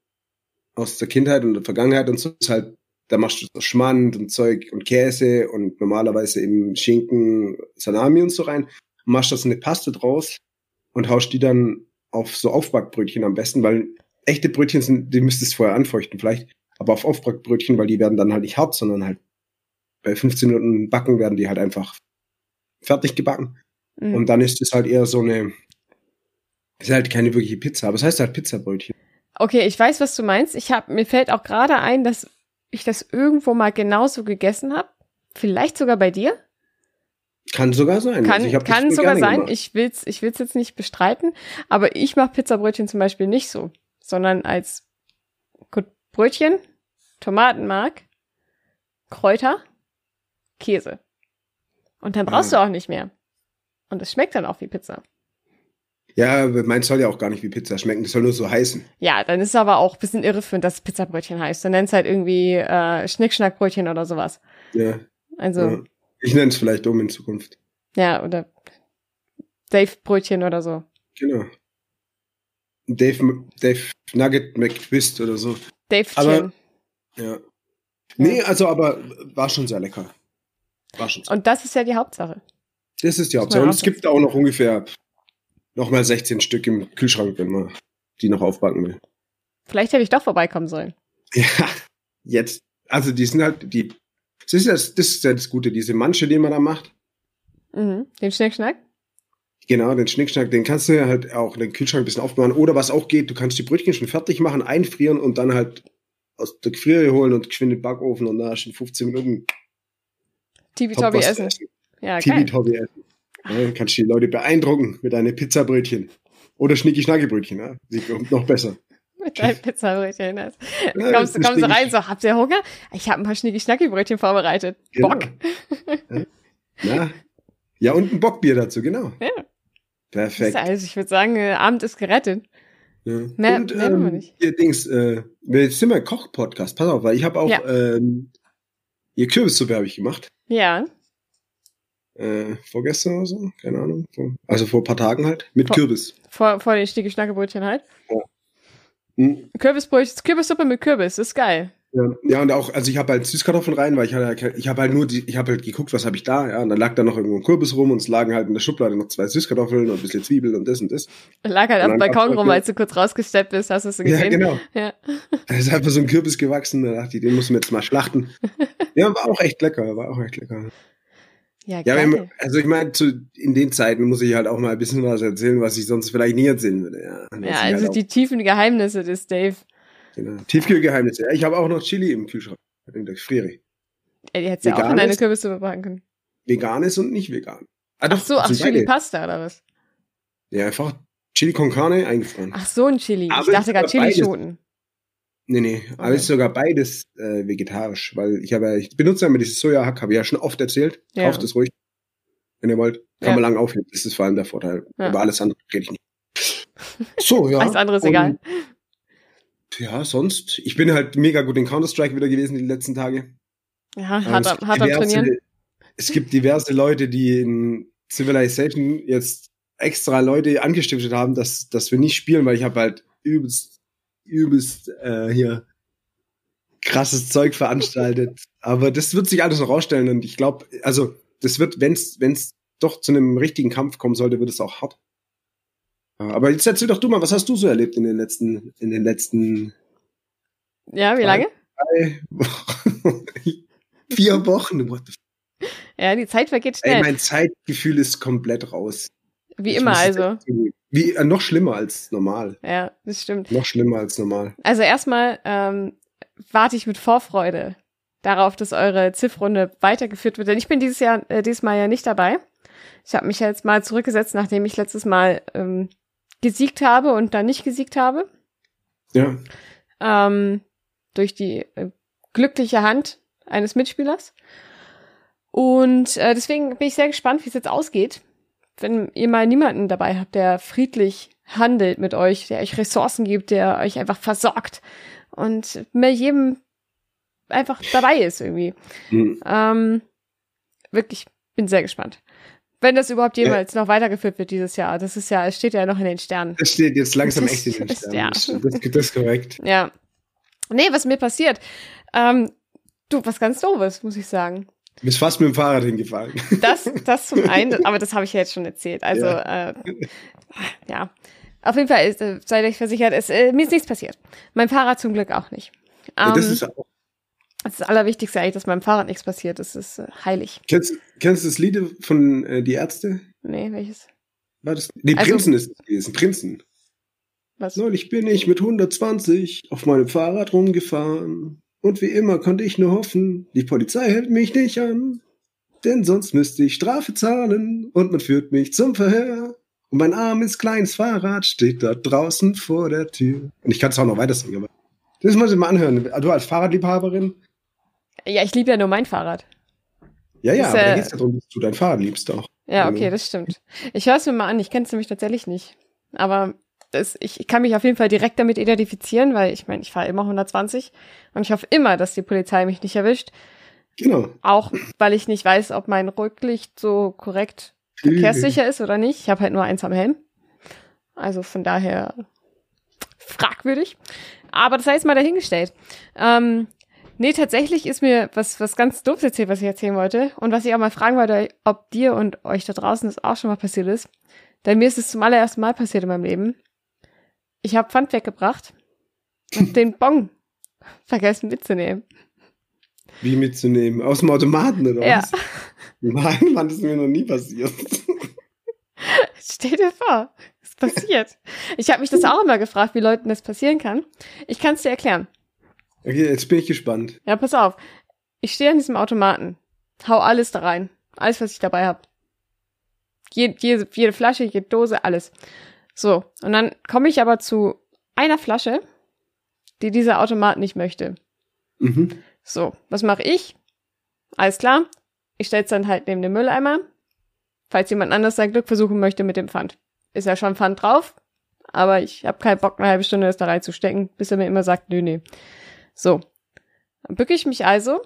S3: aus der Kindheit und der Vergangenheit und so ist halt, da machst du so Schmand und Zeug und Käse und normalerweise eben Schinken, Salami und so rein. Machst das eine Paste draus und haust die dann auf so Aufbackbrötchen am besten, weil echte Brötchen sind, die müsstest du vorher anfeuchten vielleicht, aber auf Aufbackbrötchen, weil die werden dann halt nicht hart, sondern halt bei 15 Minuten backen werden die halt einfach fertig gebacken.
S2: Mhm.
S3: Und dann ist es halt eher so eine, ist halt keine wirkliche Pizza, aber es heißt halt Pizzabrötchen.
S2: Okay, ich weiß, was du meinst. Ich hab, mir fällt auch gerade ein, dass ich das irgendwo mal genauso gegessen habe. Vielleicht sogar bei dir.
S3: Kann sogar sein.
S2: Kann,
S3: Also
S2: kann sogar sein.
S3: gemacht.
S2: Ich will's, ich will's jetzt nicht bestreiten, aber ich mache Pizzabrötchen zum Beispiel nicht so, sondern als gut, Brötchen, Tomatenmark, Kräuter, Käse. Und dann brauchst
S3: Ah.
S2: du auch nicht mehr. Und es schmeckt dann auch wie Pizza.
S3: Ja, meins soll ja auch gar nicht wie Pizza schmecken, das soll nur so heißen.
S2: Ja, dann ist es aber auch ein bisschen irreführend, dass es Pizzabrötchen heißt. Dann nenn's halt irgendwie äh, Schnickschnackbrötchen oder sowas.
S3: Ja,
S2: Also,
S3: ja. Ich nenne es vielleicht um in Zukunft.
S2: ja, oder Dave-Brötchen oder so.
S3: Genau. Dave, Dave Nugget McTwist oder so.
S2: Davechen.
S3: Aber- Ja. Nee, also aber war schon sehr lecker. War schon sehr.
S2: Und das ist ja die Hauptsache.
S3: Das ist die Hauptsache. Und es gibt auch noch ungefähr nochmal 16 Stück im Kühlschrank, wenn man die noch aufbacken will.
S2: Vielleicht hätte ich doch vorbeikommen sollen.
S3: Ja, jetzt. Also die sind halt, die, das ist, das, das ist ja das Gute, diese Manche, die man da macht.
S2: Mhm. Den Schnickschnack?
S3: Genau, den Schnickschnack, den kannst du ja halt auch in den Kühlschrank ein bisschen aufbewahren. Oder was auch geht, du kannst die Brötchen schon fertig machen, einfrieren und dann halt aus der Gefriere holen und geschwind in den Backofen und da hast du in 15 Minuten
S2: Tibi-Tobi
S3: was zu
S2: essen. Ja, geil.
S3: Tibi-Tobi essen. Ja, dann kannst du die Leute beeindrucken mit deinen Pizzabrötchen. Oder Schnicki-Schnacki-Brötchen, ja. Die kommt noch besser.
S2: Mit deinem Pizzabrötchen. Das.
S3: Ja,
S2: kommst, kommst du rein, so, habt ihr Hunger? Ich habe ein paar Schnicki-Schnacki-Brötchen vorbereitet.
S3: Genau.
S2: Bock.
S3: Ja. ja, und ein Bockbier dazu, genau.
S2: Ja.
S3: Perfekt.
S2: Also ich würde sagen, äh, Abend ist gerettet.
S3: Ja.
S2: Mehr-
S3: und,
S2: mehr haben wir
S3: ähm,
S2: nicht.
S3: Ihr Dings, äh, wir sind mal Koch-Podcast, pass auf, weil ich habe auch
S2: Ja.
S3: ähm, ihr Kürbissuppe habe ich gemacht.
S2: Ja.
S3: Äh, vorgestern oder so, keine Ahnung. Vor, also vor ein paar Tagen halt. Mit
S2: Vor-
S3: Kürbis.
S2: Vor, vor den Schnicki-Schnacki-Brötchen halt.
S3: Hm.
S2: Kürbisbrötchen, Kürbissuppe mit Kürbis, ist geil.
S3: Ja. ja, und auch, also ich habe halt Süßkartoffeln rein, weil ich hatte, ich habe halt nur die, ich habe halt geguckt, was habe ich da, ja, und dann lag da noch irgendwo ein Kürbis rum und es lagen halt in der Schublade noch zwei Süßkartoffeln und ein bisschen Zwiebeln und das und das.
S2: Lag halt auf dem Balkon rum,
S3: halt-
S2: als du kurz rausgesteppt bist, hast du es
S3: Ja,
S2: gesehen?
S3: genau.
S2: Ja.
S3: Da ist einfach so ein Kürbis gewachsen, da dachte ich, den muss man jetzt mal schlachten. ja, war auch echt lecker, war auch echt lecker.
S2: Ja,
S3: Ja, wenn, also ich meine, zu, in den Zeiten muss ich halt auch mal ein bisschen was erzählen, was ich sonst vielleicht nie erzählen würde. Ja,
S2: Ja,
S3: ich
S2: also
S3: halt
S2: die tiefen Geheimnisse des Dave.
S3: genau. Tiefkühlgeheimnisse. Ja, ich habe auch noch Chili im Kühlschrank. In der Friere.
S2: Ey, die hättest du ja auch in deine
S3: ist?
S2: Kürbissuppe machen können.
S3: Veganes und nicht vegan. Ah,
S2: Ach so, ach, Chili. Pasta oder was?
S3: Ja, einfach Chili con Carne eingefroren.
S2: Ach so, ein Chili.
S3: Aber
S2: ich dachte gerade. Chilischoten.
S3: Nee, nee, aber es ist sogar beides äh, vegetarisch, weil ich habe ja, ich benutze ja immer dieses Sojahack, habe ich ja schon oft erzählt.
S2: Ja.
S3: Kauft es ruhig, wenn ihr wollt. Kann
S2: Ja.
S3: man lang aufheben. Das ist vor allem der Vorteil.
S2: Ja.
S3: Über alles andere rede ich nicht. So, ja.
S2: Alles andere ist
S3: Und,
S2: egal.
S3: Ja, sonst. Ich bin halt mega gut in Counter-Strike wieder gewesen die letzten Tage.
S2: Ja,
S3: Ähm,
S2: hart,
S3: es
S2: am-
S3: gibt
S2: hart am
S3: diverse-
S2: Trainieren.
S3: Es gibt diverse Leute, die in Civilization jetzt extra Leute angestiftet haben, dass, dass wir nicht spielen, weil ich habe halt übelst, übelst äh, hier krasses Zeug veranstaltet. Aber das wird sich alles noch rausstellen und ich glaube, also das wird, wenn es doch zu einem richtigen Kampf kommen sollte, wird es auch hart. Aber jetzt erzähl doch du mal, was hast du so erlebt in den letzten, in den letzten
S2: Ja, wie lange?
S3: drei Wochen? Vier Wochen. What the
S2: Ja, die Zeit vergeht
S3: Ey,
S2: schnell.
S3: mein Zeitgefühl ist komplett raus.
S2: wie
S3: Ich
S2: immer also.
S3: zugeben. Wie, äh, noch schlimmer als normal.
S2: Ja, das stimmt.
S3: Noch schlimmer als normal.
S2: Also erstmal ähm, warte ich mit Vorfreude darauf, dass eure Ziffrunde weitergeführt wird. Denn ich bin dieses Jahr, äh, dieses Mal ja nicht dabei. Ich habe mich ja jetzt mal zurückgesetzt, nachdem ich letztes Mal ähm, gesiegt habe und dann nicht gesiegt habe.
S3: Ja.
S2: Ähm, durch die äh, glückliche Hand eines Mitspielers. Und äh, deswegen bin ich sehr gespannt, wie es jetzt ausgeht. Wenn ihr mal niemanden dabei habt, der friedlich handelt mit euch, der euch Ressourcen gibt, der euch einfach versorgt und mir jedem einfach dabei ist irgendwie.
S3: Hm.
S2: Ähm, wirklich, bin sehr gespannt. Wenn das überhaupt jemals noch weitergeführt wird dieses Jahr. Das ist ja, es steht ja noch in den Sternen.
S3: Das steht jetzt langsam
S2: Das
S3: echt in den
S2: ist-
S3: Sternen.
S2: ja.
S3: Das, das, das ist korrekt.
S2: Ja. Nee, was mir passiert? Ähm, du, was ganz doofes, muss ich sagen.
S3: Bist fast mit dem Fahrrad hingefallen.
S2: Das, das zum einen, aber das habe ich ja jetzt schon erzählt. Also, ja. Äh, ja. Auf jeden Fall ist, äh, seid euch versichert, es, äh, mir ist nichts passiert. Mein Fahrrad zum Glück auch nicht. Ähm,
S3: das ist auch,
S2: das, ist das Allerwichtigste eigentlich, dass meinem Fahrrad nichts passiert. Das ist äh, heilig.
S3: kennst, kennst du das Lied von äh, Die Ärzte?
S2: Nee, welches?
S3: War das? Nee,
S2: Also-
S3: Prinzen ist es gewesen. Prinzen.
S2: Was?
S3: Neulich bin ich mit 120 auf meinem Fahrrad rumgefahren. Und wie immer konnte ich nur hoffen, die Polizei hält mich nicht an. Denn sonst müsste ich Strafe zahlen und man führt mich zum Verhör. Und mein armes kleines Fahrrad steht da draußen vor der Tür. Und ich kann es auch noch weiter singen, aber das muss ich mal anhören. Du als Fahrradliebhaberin?
S2: Ja, ich liebe ja nur mein Fahrrad.
S3: Ja, ja,
S2: Ist,
S3: aber da
S2: äh,
S3: geht es darum, dass du dein Fahrrad liebst auch.
S2: Ja,
S3: Also-
S2: okay, das stimmt. Ich höre es mir mal an. Ich kenne es nämlich tatsächlich nicht. Aber das, ich, ich kann mich auf jeden Fall direkt damit identifizieren, weil ich meine, ich fahre immer 120 und ich hoffe immer, dass die Polizei mich nicht erwischt.
S3: Genau.
S2: Auch weil ich nicht weiß, ob mein Rücklicht so korrekt verkehrssicher ist oder nicht. Ich habe halt nur eins am Helm. Also von daher fragwürdig. Aber das jetzt mal dahingestellt. Ähm, nee, tatsächlich ist mir was, was ganz doofes erzählt, was ich erzählen wollte. Und was ich auch mal fragen wollte, ob dir und euch da draußen das auch schon mal passiert ist. Denn mir ist es zum allerersten Mal passiert in meinem Leben. Ich habe Pfand weggebracht und den Bon vergessen mitzunehmen.
S3: Wie mitzunehmen? Aus dem Automaten oder
S2: Ja.
S3: was? Nein, Mann, das ist mir noch nie passiert.
S2: Stell dir vor, es passiert. Ich habe mich das auch immer gefragt, wie Leuten das passieren kann. Ich kann es dir erklären.
S3: Okay, jetzt bin ich gespannt.
S2: Ja, pass auf. Ich stehe an diesem Automaten, hau alles da rein, alles, was ich dabei habe. Jede, jede, jede Flasche, jede Dose, alles. So, und dann komme ich aber zu einer Flasche, die dieser Automat nicht möchte.
S3: Mhm.
S2: So, was mache ich? Alles klar. Ich stelle es dann halt neben den Mülleimer. Falls jemand anders sein Glück versuchen möchte mit dem Pfand. Ist ja schon Pfand drauf, aber ich habe keinen Bock, eine halbe Stunde das da reinzustecken, bis er mir immer sagt, nö, nee. So. Dann bücke ich mich also,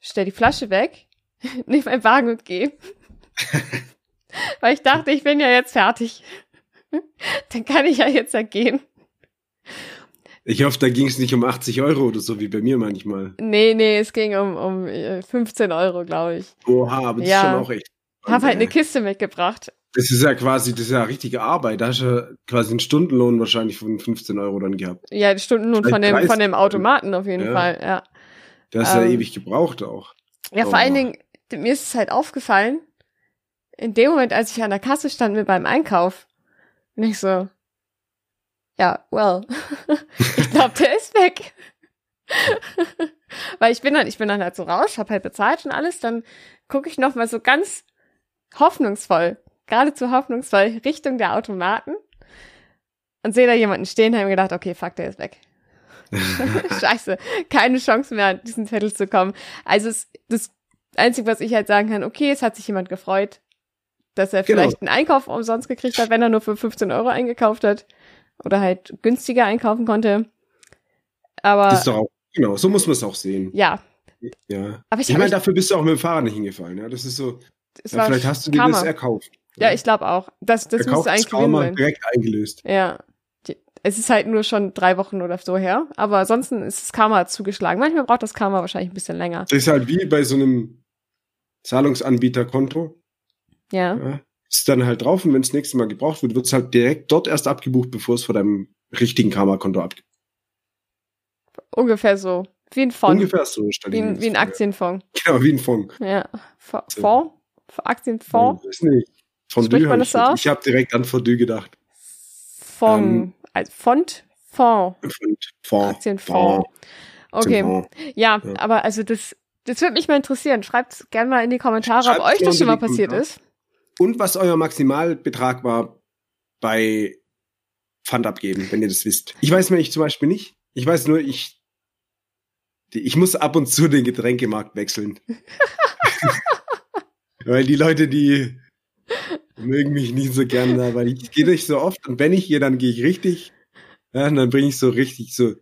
S2: stell die Flasche weg, nehme meinen Wagen und gehe. Weil ich dachte, ich bin ja jetzt fertig. Dann kann ich ja jetzt ja gehen.
S3: Ich hoffe, da ging es nicht um 80 Euro oder so wie bei mir manchmal.
S2: Nee, nee, es ging um, um äh, 15 Euro, glaube ich.
S3: Oha, aber das
S2: Ja.
S3: ist schon auch echt.
S2: Hab halt eine
S3: Äh,
S2: Kiste mitgebracht.
S3: Das ist ja quasi, das ist ja richtige Arbeit. Da hast du ja quasi einen Stundenlohn wahrscheinlich von 15 Euro dann gehabt.
S2: Ja, die Stundenlohn von dem, von dem
S3: 30.
S2: Automaten auf jeden
S3: Ja.
S2: Fall, ja.
S3: Da hast
S2: Ähm.
S3: ja ewig gebraucht auch.
S2: Ja, vor
S3: Oh.
S2: allen Dingen, mir ist es halt aufgefallen, in dem Moment, als ich an der Kasse stand mit meinem Einkauf, und ich so, ja, well, ich glaube, der ist weg. Weil ich bin dann, ich bin dann halt so raus, hab halt bezahlt und alles, dann gucke ich noch mal so ganz hoffnungsvoll, geradezu hoffnungsvoll Richtung der Automaten und sehe da jemanden stehen, habe mir gedacht, okay, fuck, der ist weg. Scheiße, keine Chance mehr, an diesen Zettel zu kommen. Also es, das Einzige, was ich halt sagen kann, okay, es hat sich jemand gefreut, dass er
S3: Genau.
S2: vielleicht einen Einkauf umsonst gekriegt hat, wenn er nur für 15 Euro eingekauft hat. Oder halt günstiger einkaufen konnte. Aber
S3: Das ist doch auch, genau, so muss man es auch sehen.
S2: ja,
S3: Ja.
S2: aber ich,
S3: Ich meine, dafür bist du auch mit dem Fahrrad nicht hingefallen. Ja? Das ist so, ja, vielleicht hast du dir
S2: Karma.
S3: das erkauft.
S2: Ja, ich glaube auch. Das, das müsste eigentlich
S3: Karma
S2: sein.
S3: direkt eingelöst.
S2: Ja. Es ist halt nur schon drei Wochen oder so her. Aber ansonsten ist das Karma zugeschlagen. Manchmal braucht das Karma wahrscheinlich ein bisschen länger.
S3: Das ist halt wie bei so einem Zahlungsanbieterkonto.
S2: Ja.
S3: Ja. Ist dann halt drauf und wenn es nächste Mal gebraucht wird, wird es halt direkt dort erst abgebucht, bevor es von deinem richtigen Karma-Konto abgebucht
S2: Ungefähr so. Wie ein Fonds.
S3: Ungefähr so.
S2: Wie ein,
S3: das
S2: wie ein
S3: vor.
S2: Aktienfonds.
S3: Genau, wie ein Fonds.
S2: Ja. F
S3: So.
S2: Fonds? Aktienfonds?
S3: Ich weiß nicht. Fondue
S2: Spricht man
S3: hab ich,
S2: das aus?
S3: Ich habe direkt an Fondue gedacht.
S2: Fonds.
S3: Ähm,
S2: also Fond? Fonds.
S3: Fond- Fonds.
S2: Aktienfonds. Okay.
S3: Aktienfonds.
S2: Ja,
S3: Ja.
S2: aber also das, das würde mich mal interessieren. Schreibt gerne mal in die Kommentare, ob
S3: Schreibt's
S2: euch
S3: mal
S2: das schon mal passiert
S3: Kommentare.
S2: ist.
S3: Und was euer Maximalbetrag war bei Pfand abgeben, wenn ihr das wisst. Ich weiß nämlich zum Beispiel nicht. Ich weiß nur, ich, ich muss ab und zu den Getränkemarkt wechseln. weil die Leute, die mögen mich nicht so gerne da, weil ich gehe nicht so oft und wenn ich gehe, dann gehe ich richtig. Ja, und dann bringe ich so richtig so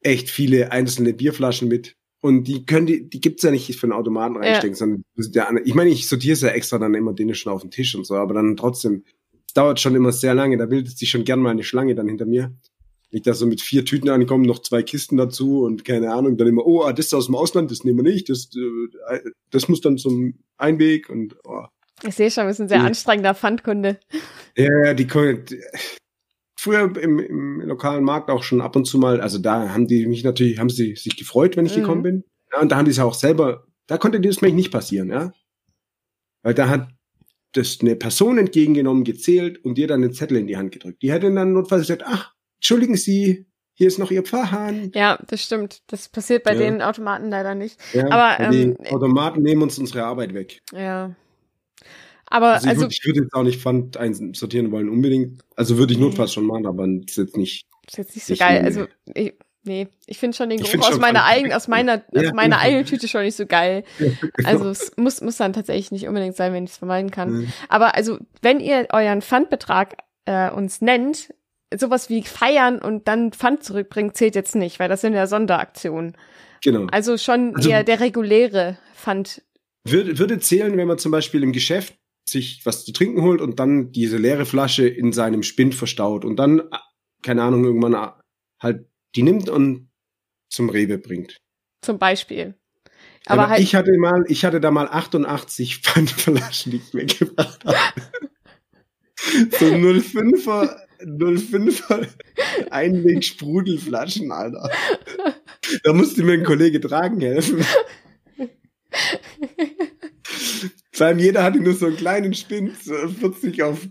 S3: echt viele einzelne Bierflaschen mit. Und die können die, die gibt's ja nicht für einen Automaten reinstecken, sondern das ist der. Ich meine, ich sortiere es ja extra dann immer denen schon auf den Tisch und so, aber dann trotzdem, es dauert schon immer sehr lange, da bildet sich schon gern mal eine Schlange dann hinter mir. Wenn ich da so mit vier Tüten ankomme, noch zwei Kisten dazu und keine Ahnung, dann immer, oh, ah, das ist aus dem Ausland, das nehmen wir nicht, das, äh, das muss dann zum Einweg und oh.
S2: Ich sehe schon, wir sind ein sehr
S3: Ja.
S2: anstrengender Pfandkunde.
S3: Ja, ja, die können. Früher im, im lokalen Markt auch schon ab und zu mal, also da haben die mich natürlich, haben sie sich gefreut, wenn ich
S2: Mhm.
S3: gekommen bin. Ja, und da haben die es auch selber, da konnte das nämlich nicht passieren, ja. Weil da hat das eine Person entgegengenommen, gezählt und dir dann den Zettel in die Hand gedrückt. Die hätte dann notfalls gesagt, ach, entschuldigen Sie, hier ist noch Ihr Pfarrhahn.
S2: Ja, das stimmt. Das passiert bei
S3: Ja.
S2: den Automaten leider nicht.
S3: Ja,
S2: Aber, ähm,
S3: die Automaten nehmen uns unsere Arbeit weg.
S2: Ja. Aber
S3: Also, ich,
S2: also,
S3: würde, ich würde jetzt auch nicht Pfand einsortieren wollen, unbedingt. Also würde ich notfalls schon machen, aber ist jetzt nicht.
S2: ist jetzt nicht so geil.
S3: meine-
S2: Also, ich, nee, ich finde schon den
S3: Ich
S2: Geruch aus meiner eigenen, aus meiner,
S3: Ja,
S2: aus meiner
S3: genau.
S2: eigenen Tüte schon nicht so geil.
S3: genau.
S2: Also es muss, muss dann tatsächlich nicht unbedingt sein, wenn ich es vermeiden kann. Aber also, wenn ihr euren Pfandbetrag äh, uns nennt, sowas wie feiern und dann Pfand zurückbringen, zählt jetzt nicht, weil das sind ja Sonderaktionen.
S3: Genau.
S2: Also schon
S3: Also-
S2: eher der reguläre Pfand.
S3: Würde, würde zählen, wenn man zum Beispiel im Geschäft sich was zu trinken holt und dann diese leere Flasche in seinem Spind verstaut und dann, äh, keine Ahnung, irgendwann äh, halt die nimmt und zum Rewe bringt.
S2: Zum Beispiel. Aber,
S3: Aber,
S2: halt,
S3: ich hatte mal, ich hatte da mal 88 Pfandflaschen, die ich weggebracht habe. so 05er, 05er Einweg Sprudelflaschen, Alter. Da musste mir ein Kollege tragen helfen. Vor allem jeder hatte nur so einen kleinen Spind, so 40 auf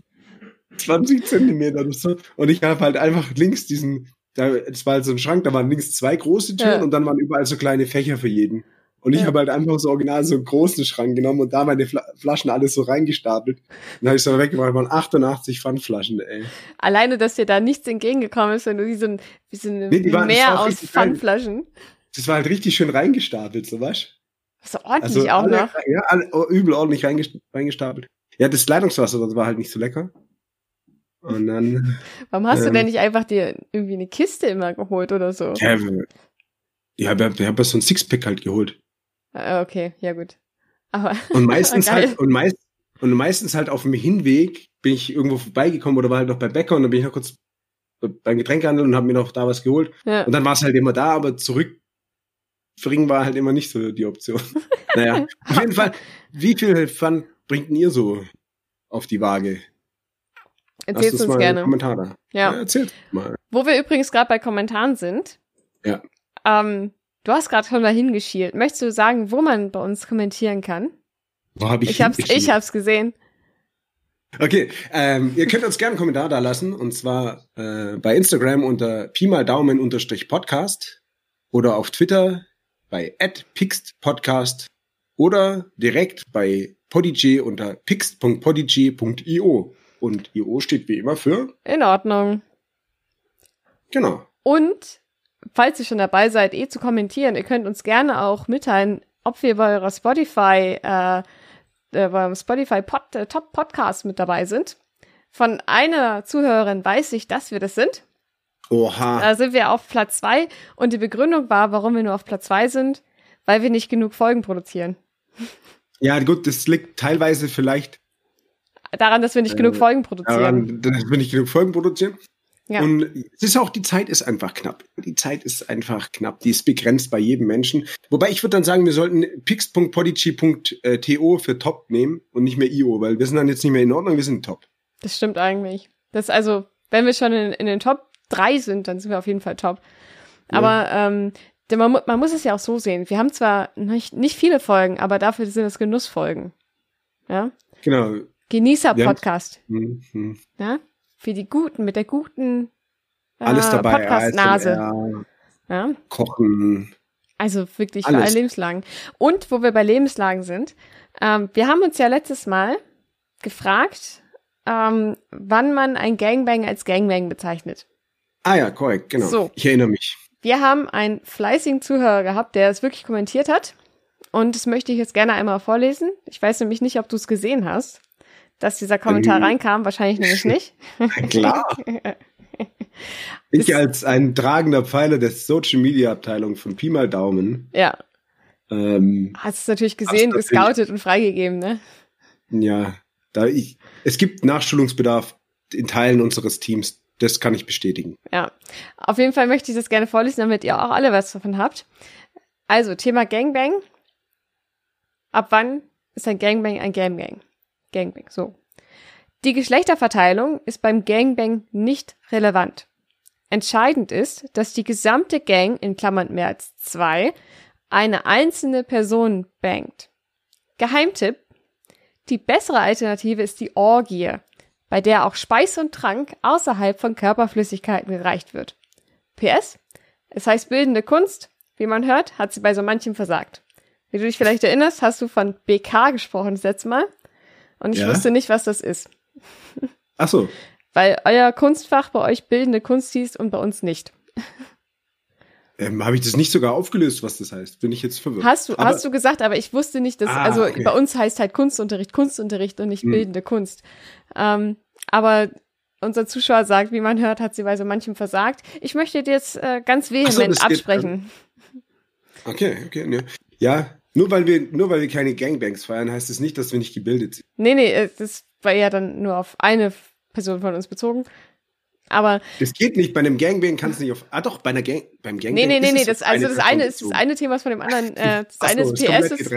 S3: 20 Zentimeter oder so. Und ich habe halt einfach links diesen, da, es war halt so ein Schrank, da waren links zwei große Türen
S2: Ja.
S3: und dann waren überall so kleine Fächer für jeden. Und ich
S2: Ja.
S3: habe halt einfach so original so einen großen Schrank genommen und da meine Fla Flaschen alles so reingestapelt. Dann habe ich so weggebracht, waren 88 Pfandflaschen, ey.
S2: alleine, dass dir da nichts entgegengekommen ist, wenn du wie so ein, wie so ein
S3: Nee,
S2: Meer aus. Pfandflaschen.
S3: Das war halt richtig schön reingestapelt, so was?
S2: So ordentlich auch
S3: alle,
S2: noch.
S3: Ja, alle, oh, übel ordentlich reingest- reingestapelt. Ja, das Leitungswasser, das war halt nicht so lecker. Und dann,
S2: Warum hast du
S3: ähm,
S2: denn nicht einfach dir irgendwie eine Kiste immer geholt oder so?
S3: ja, ich habe hab, hab so ein Sixpack halt geholt.
S2: Ah, Okay, ja gut. Aber
S3: Und meistens halt, und meist, und meistens halt auf dem Hinweg bin ich irgendwo vorbeigekommen oder war halt noch bei Bäcker und dann bin ich noch kurz beim Getränkehandel und habe mir noch da was geholt.
S2: ja.
S3: Und dann war es halt immer da, aber zurückbringen war halt immer nicht so die Option. naja, auf jeden Fall, wie viel Pfand bringt denn ihr so auf die Waage?
S2: erzähl's
S3: Lasst
S2: uns
S3: mal
S2: gerne.
S3: Kommentar da.
S2: Ja.
S3: erzählt mal.
S2: Wo wir übrigens gerade bei Kommentaren sind.
S3: Ja.
S2: Ähm, du hast gerade schon mal hingeschielt. Möchtest du sagen, wo man bei uns kommentieren kann?
S3: Wo hab ich
S2: Ich hab's, ich hab's gesehen.
S3: Okay, ähm, ihr könnt uns gerne einen Kommentar da lassen und zwar äh, bei Instagram unter Pi mal Daumen unterstrich Podcast oder auf Twitter bei @pixtpodcast oder direkt bei Podigy unter pixt.podigy.io und io steht wie immer für
S2: In Ordnung.
S3: genau.
S2: Und falls ihr schon dabei seid, eh zu kommentieren, ihr könnt uns gerne auch mitteilen, ob wir bei eurer Spotify, äh, äh, beim Spotify Pod, äh, Top Podcast mit dabei sind. Von einer Zuhörerin weiß ich, dass wir das sind.
S3: Oha.
S2: Da sind wir auf Platz zwei und die Begründung war, warum wir nur auf Platz zwei sind, weil wir nicht genug Folgen produzieren.
S3: Ja, gut, das liegt teilweise vielleicht
S2: Daran, dass wir nicht
S3: Äh,
S2: genug Folgen produzieren.
S3: daran, dass wir nicht genug Folgen produzieren.
S2: Ja.
S3: Und es ist auch, die Zeit ist einfach knapp. Die Zeit ist einfach knapp. Die ist begrenzt bei jedem Menschen. Wobei ich würde dann sagen, wir sollten pix.podigy.to für top nehmen und nicht mehr io, weil wir sind dann jetzt nicht mehr in Ordnung, wir sind top.
S2: Das stimmt eigentlich. Das also, wenn wir schon in, in den Top 3 sind, dann sind wir auf jeden Fall top. Aber ähm, man, man muss es ja auch so sehen. Wir haben zwar nicht, nicht viele Folgen, aber dafür sind es Genussfolgen. Ja?
S3: Genau.
S2: Genießer-Podcast.
S3: Hm, hm.
S2: Ja? Für die Guten, mit der guten äh,
S3: Alles dabei.
S2: Podcast-Nase. Ja?
S3: Kochen.
S2: Also wirklich für
S3: Alles.
S2: alle Lebenslagen. Und wo wir bei Lebenslagen sind, ähm, wir haben uns ja letztes Mal gefragt, ähm, wann man ein Gangbang als Gangbang bezeichnet.
S3: Ah ja, korrekt, genau.
S2: So.
S3: Ich erinnere mich.
S2: Wir haben einen fleißigen Zuhörer gehabt, der es wirklich kommentiert hat. Und das möchte ich jetzt gerne einmal vorlesen. Ich weiß nämlich nicht, ob du es gesehen hast, dass dieser Kommentar
S3: Ähm.
S2: reinkam. Wahrscheinlich nämlich nicht.
S3: Klar. Ich als ein tragender Pfeiler der Social Media Abteilung von Pi mal Daumen.
S2: Ja,
S3: Ähm,
S2: hast es natürlich gesehen, gescoutet und freigegeben, ne?
S3: ja, da ich, es gibt Nachschulungsbedarf in Teilen unseres Teams. Das kann ich bestätigen.
S2: Ja. Auf jeden Fall möchte ich das gerne vorlesen, damit ihr auch alle was davon habt. Also, Thema Gangbang. Ab wann ist ein Gangbang ein Gangbang? Gangbang, so. Die Geschlechterverteilung ist beim Gangbang nicht relevant. Entscheidend ist, dass die gesamte Gang, in Klammern mehr als zwei, eine einzelne Person bangt. Geheimtipp. Die bessere Alternative ist die Orgie, bei der auch Speis und Trank außerhalb von Körperflüssigkeiten gereicht wird. PS. Es heißt bildende Kunst. Wie man hört, hat sie bei so manchem versagt. Wie du dich vielleicht erinnerst, hast du von BK gesprochen das letzte Mal. Und ich
S3: Ja.
S2: wusste nicht, was das ist.
S3: Ach so.
S2: Weil euer Kunstfach bei euch bildende Kunst hieß und bei uns nicht.
S3: Ähm, Habe ich das nicht sogar aufgelöst, was das heißt? Bin ich jetzt verwirrt.
S2: Hast du,
S3: Aber-
S2: hast du gesagt, aber ich wusste nicht, dass,
S3: Ah,
S2: also
S3: okay.
S2: bei uns heißt halt Kunstunterricht Kunstunterricht und nicht
S3: Hm.
S2: bildende Kunst. Ähm, aber unser Zuschauer sagt, wie man hört, hat sie bei so manchem versagt. Ich möchte dir jetzt äh, ganz vehement
S3: das geht,
S2: absprechen.
S3: Okay, okay, ne. Ja, nur weil wir, nur weil wir keine Gangbangs feiern, heißt es nicht, dass wir nicht gebildet sind.
S2: Nee, nee, äh, das war ja dann nur auf eine Person von uns bezogen. Aber
S3: Das geht nicht, bei einem Gangbang kannst du nicht auf, ah doch, bei einer Gang, beim Gangbang
S2: nee, nee, nee,
S3: ist
S2: nee, das, also das eine ist das eine Thema ist von dem anderen, äh, das eine
S3: so,
S2: ist PS ist.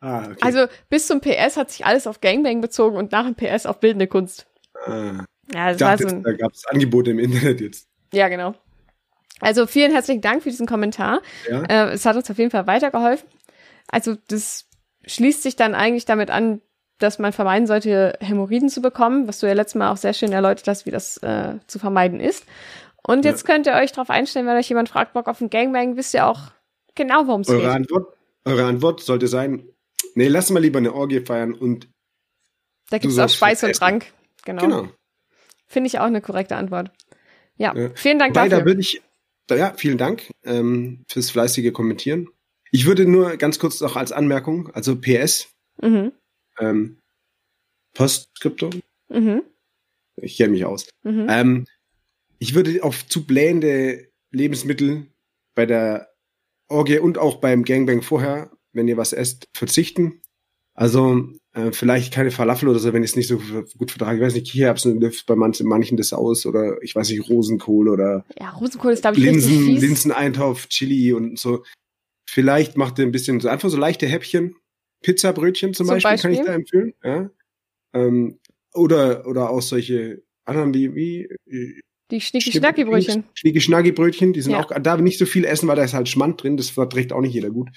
S3: Ah, okay.
S2: also bis zum PS hat sich alles auf Gangbang bezogen und nach dem PS auf bildende Kunst.
S3: ah,
S2: Ja, das war
S3: dachte,
S2: so ein,
S3: da gab es Angebote im Internet jetzt.
S2: ja, genau. Also vielen herzlichen Dank für diesen Kommentar.
S3: Ja?
S2: Äh, es hat uns auf jeden Fall weitergeholfen. Also das schließt sich dann eigentlich damit an, dass man vermeiden sollte, Hämorrhoiden zu bekommen, was du ja letztes Mal auch sehr schön erläutert hast, wie das äh, zu vermeiden ist. Und
S3: Ja.
S2: jetzt könnt ihr euch darauf einstellen, wenn euch jemand fragt, Bock auf einen Gangbang, wisst ihr auch genau, worum es geht.
S3: Antwort, eure Antwort sollte sein, nee, lass mal lieber eine Orgie feiern und
S2: Da gibt es auch Speis und
S3: Essen.
S2: Trank. Genau.
S3: genau.
S2: Finde ich auch eine korrekte Antwort. Ja,
S3: Ja.
S2: vielen Dank
S3: Wobei, da
S2: dafür.
S3: würde ich, da, ja, vielen Dank ähm, fürs fleißige Kommentieren. Ich würde nur ganz kurz noch als Anmerkung, also PS,
S2: Mhm.
S3: Ähm, Postskriptum,
S2: Mhm.
S3: ich kenne mich aus.
S2: Mhm.
S3: Ähm, ich würde auf zu blähende Lebensmittel bei der Orgie und auch beim Gangbang vorher, wenn ihr was esst, verzichten. Also äh, vielleicht keine Falafel oder so, wenn ich es nicht so gut vertrage. Ich weiß nicht, Kichererbsen löst bei manchen, manchen das aus oder ich weiß nicht, Rosenkohl oder
S2: Ja, Rosenkohl ist, glaube ich,
S3: Linsen. Linseneintopf, Chili und so. Vielleicht macht ihr ein bisschen so einfach so leichte Häppchen. Pizzabrötchen zum,
S2: Zum
S3: Beispiel, kann ich
S2: Beispiel?
S3: da empfehlen. Ja. Ähm, oder, oder auch solche anderen, die wie äh,
S2: Die Schnicki-Schnacki-Brötchen.
S3: Schnicki-Schnacki-Brötchen, die sind
S2: Ja.
S3: auch, da nicht so viel essen, weil da ist halt Schmand drin, das verträgt auch nicht jeder gut.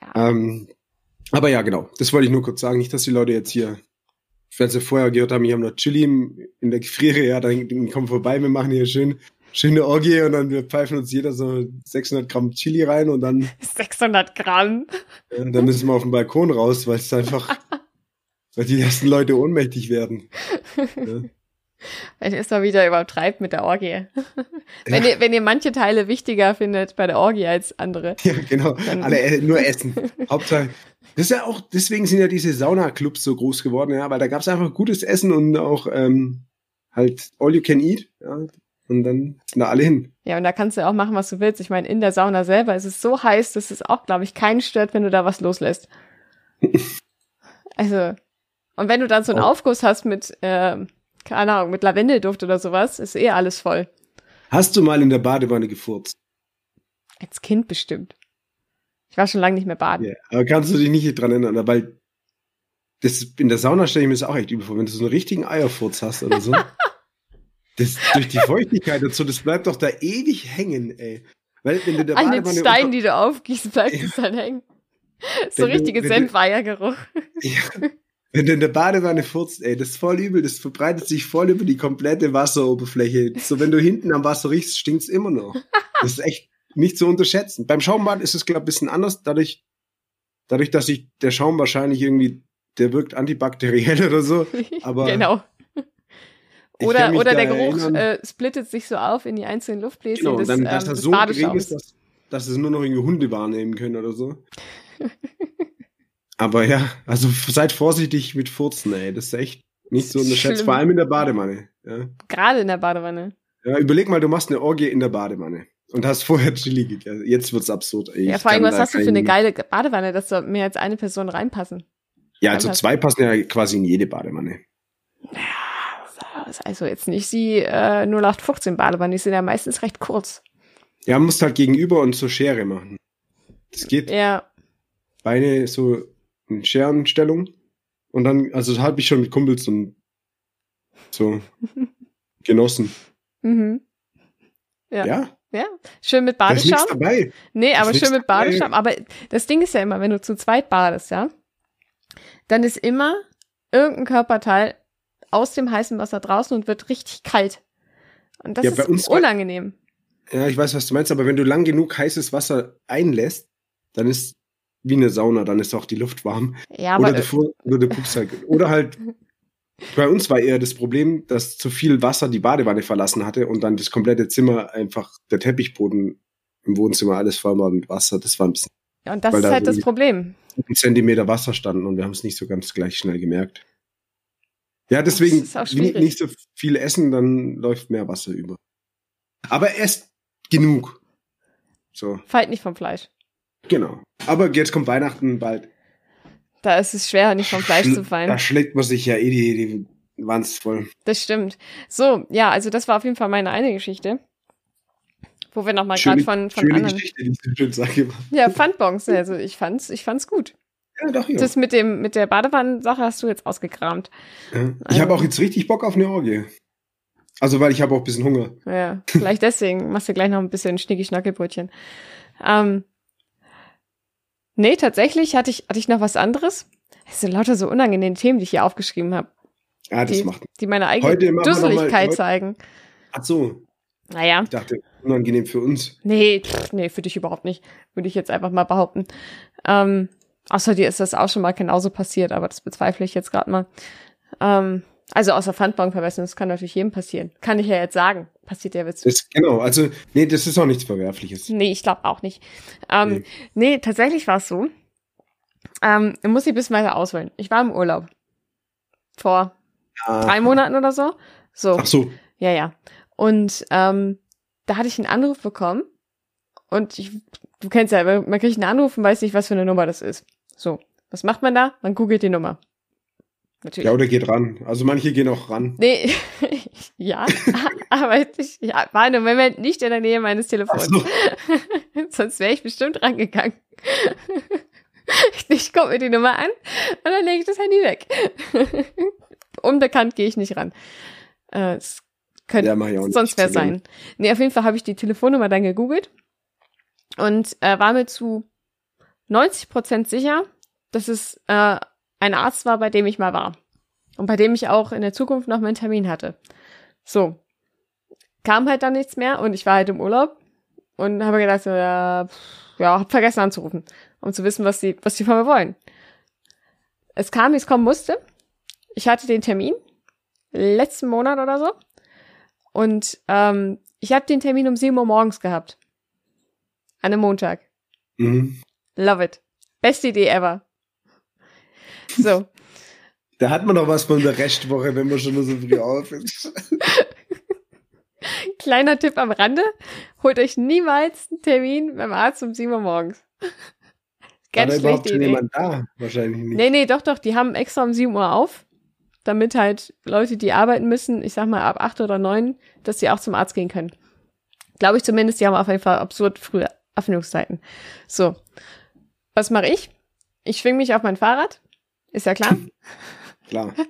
S2: Ja.
S3: Ähm, aber ja, genau, das wollte ich nur kurz sagen, nicht, dass die Leute jetzt hier, wenn sie vorher gehört haben, wir haben noch Chili in der Gefriere, ja, dann dann kommen vorbei, wir machen hier schön, schöne Orgie und dann wir pfeifen uns jeder so 600 Gramm Chili rein und dann,
S2: 600 Gramm.
S3: äh, dann müssen wir auf den Balkon raus, weil es einfach, weil die ersten Leute ohnmächtig werden. Ja.
S2: Wenn ihr es mal wieder übertreibt mit der Orgie. wenn, ihr, wenn ihr manche Teile wichtiger findet bei der Orgie als andere.
S3: Ja, genau. Alle äh, nur essen. Hauptsache. Das ist ja auch, deswegen sind ja diese Sauna-Clubs so groß geworden, ja, weil da gab es einfach gutes Essen und auch ähm, halt all you can eat, ja. Und dann sind da alle hin.
S2: Ja, und da kannst du auch machen, was du willst. Ich meine, in der Sauna selber ist es so heiß, dass es auch, glaube ich, keinen stört, wenn du da was loslässt. also, und wenn du dann so einen
S3: Oh.
S2: Aufguss hast mit, ähm, keine Ahnung, mit Lavendelduft oder sowas, ist eh alles voll.
S3: Hast du mal in der Badewanne gefurzt?
S2: Als Kind bestimmt. Ich war schon lange nicht mehr baden.
S3: Ja. Aber kannst du dich nicht dran erinnern, weil das in der Sauna stelle ich mir das auch echt übel vor, wenn du so einen richtigen Eierfurz hast oder so. das durch die Feuchtigkeit und so, das bleibt doch da ewig hängen, ey. Weil wenn du der
S2: An den
S3: Badewanne
S2: Stein, die du aufgießt, bleibt
S3: Ja.
S2: es dann hängen. So
S3: Wenn
S2: richtige Senfeiergeruch.
S3: Ja. Wenn du in der Badewanne furzt, ey, das ist voll übel, das verbreitet sich voll über die komplette Wasseroberfläche. So, wenn du hinten am Wasser riechst, stinkt's immer noch. Das ist echt nicht zu unterschätzen. Beim Schaumbad ist es, glaube ich, ein bisschen anders, dadurch, dadurch, dass sich der Schaum wahrscheinlich irgendwie, der wirkt antibakteriell oder so. Aber
S2: genau.
S3: Ich
S2: Oder, oder der Geruch äh, splittet sich so auf in die einzelnen Luftbläschen
S3: Genau,
S2: des,
S3: dann, dass
S2: ähm,
S3: das so gering ist, dass, dass es nur noch irgendwie Hunde wahrnehmen können oder so. Aber ja, also seid vorsichtig mit Furzen, ey. Das ist echt nicht so unterschätzt, vor allem in der Badewanne. Ja.
S2: Gerade in der Badewanne.
S3: Ja, überleg mal, du machst eine Orgie in der Badewanne und hast vorher Chili gegessen. Jetzt wird's absurd. Ey.
S2: ja,
S3: Ich
S2: vor allem, was hast du für eine geile Badewanne, dass da mehr als eine Person reinpassen?
S3: Ja, also
S2: Reinpassen.
S3: zwei passen ja quasi in jede Badewanne.
S2: Ja, ist also jetzt nicht die äh, 0815 Badewanne, die sind ja meistens recht kurz.
S3: Ja, man muss halt gegenüber und zur Schere machen. Das geht
S2: Ja,
S3: Beine so in Scherenstellung und dann, also das habe ich schon mit Kumpels und so genossen.
S2: mhm.
S3: Ja,
S2: Ja. ja. Schön mit
S3: da ist
S2: Badeschaum.
S3: dabei.
S2: Nee, aber schön mit. Badeschaum. Aber das Ding ist ja immer, wenn du zu zweit badest, ja, dann ist immer irgendein Körperteil aus dem heißen Wasser draußen und wird richtig kalt. Und das
S3: Ja,
S2: ist unangenehm.
S3: Ja, ich weiß, was du meinst, aber wenn du lang genug heißes Wasser einlässt, dann ist wie eine Sauna, dann ist auch die Luft warm.
S2: Ja,
S3: oder,
S2: aber
S3: du, fu- oder du guckst halt. Oder halt, bei uns war eher das Problem, dass zu viel Wasser die Badewanne verlassen hatte und dann das komplette Zimmer einfach, der Teppichboden im Wohnzimmer alles voll war mit Wasser. Das war ein bisschen
S2: ja, und das ist
S3: da
S2: halt das
S3: irgendwie-
S2: Problem.
S3: ein Zentimeter Wasser standen und wir haben es nicht so ganz gleich schnell gemerkt. Ja, deswegen nicht, so viel essen, dann läuft mehr Wasser über. Aber esst genug. So,
S2: Fallt nicht vom Fleisch.
S3: genau. Aber jetzt kommt Weihnachten bald.
S2: Da ist es schwer, nicht vom Fleisch zu fallen.
S3: Da schlägt man sich ja eh die, die Wanz voll.
S2: Das stimmt. So, ja, also das war auf jeden Fall meine eine Geschichte. Wo wir nochmal gerade von, von
S3: schöne
S2: anderen.
S3: Geschichte, die ich so schön sage.
S2: Ja, Pfandbons. Also ich fand's, ich fand's gut.
S3: Ja, doch, ja.
S2: Das mit dem, mit der Badewannensache hast du jetzt ausgekramt.
S3: ja. Ich habe auch jetzt richtig Bock auf eine Orgie. Also, weil ich habe auch ein bisschen Hunger.
S2: Ja, vielleicht deswegen machst du gleich noch ein bisschen Schnicki-Schnacki-Brötchen. Ähm, nee, tatsächlich hatte ich, hatte ich noch was anderes. Es sind lauter so unangenehme Themen, die ich hier aufgeschrieben habe,
S3: Ah, das
S2: Die-
S3: macht.
S2: die meine eigene
S3: mal-
S2: Dusseligkeit
S3: heute-
S2: zeigen.
S3: Ach so,
S2: Naja,
S3: ich dachte, unangenehm für uns.
S2: nee, pff, nee, für dich überhaupt nicht. Würde ich jetzt einfach mal behaupten. Ähm, außer dir ist das auch schon mal genauso passiert, aber das bezweifle ich jetzt gerade mal. Ähm, also außer Pfandbon verwechseln, das kann natürlich jedem passieren. Kann ich ja jetzt sagen. Passiert ja jetzt
S3: Das, genau, also, nee, das ist auch nichts Verwerfliches.
S2: Nee, ich glaube auch nicht. Ähm,
S3: Nee.
S2: nee. tatsächlich war es so. Ähm, ich muss ich ein bisschen weiter ausholen. Ich war im Urlaub. Vor
S3: Ah.
S2: drei Monaten oder so. So,
S3: Ach so,
S2: ja, ja. Und ähm, da hatte ich einen Anruf bekommen. Und ich, du kennst ja, man kriegt einen Anruf und weiß nicht, was für eine Nummer das ist. So, was macht man da? Man googelt die Nummer. Natürlich.
S3: ja, oder geht ran. Also manche gehen auch ran.
S2: Nee, ja, aber ich ja, war in dem Moment nicht in der Nähe meines Telefons.
S3: so.
S2: Sonst wäre ich bestimmt rangegangen. ich gucke mir die Nummer an und dann lege ich das Handy weg. Unbekannt gehe ich nicht ran. Äh, es könnte
S3: Ja,
S2: sonst wer sein. Nee, auf jeden Fall habe ich die Telefonnummer dann gegoogelt und äh, war mir zu 90 Prozent sicher, dass es äh, ein Arzt war, bei dem ich mal war. Und bei dem ich auch in der Zukunft noch meinen Termin hatte. So. Kam halt dann nichts mehr und ich war halt im Urlaub und habe gedacht, so, ja, ja, hab vergessen anzurufen, um zu wissen, was die, was die von mir wollen. Es kam, wie es kommen musste. Ich hatte den Termin letzten Monat oder so. Und ähm, ich habe den Termin um 7 Uhr morgens gehabt. An einem Montag.
S3: Mhm.
S2: Love it. Beste Idee ever. So.
S3: Da hat man doch was von der Restwoche, wenn man schon so früh auf ist.
S2: Kleiner Tipp am Rande. Holt euch niemals einen Termin beim Arzt um 7 Uhr morgens.
S3: War
S2: Ganz
S3: überhaupt
S2: schlechte Idee.
S3: jemand da? Wahrscheinlich nicht.
S2: Nee, nee, doch, doch. Die haben extra um 7 Uhr auf. damit halt Leute, die arbeiten müssen, ich sag mal ab acht oder neun, dass sie auch zum Arzt gehen können. Glaube ich zumindest, die haben auf jeden Fall absurd frühe Öffnungszeiten. So. Was mache ich? Ich schwing mich auf mein Fahrrad. Ist ja klar.
S3: Klar.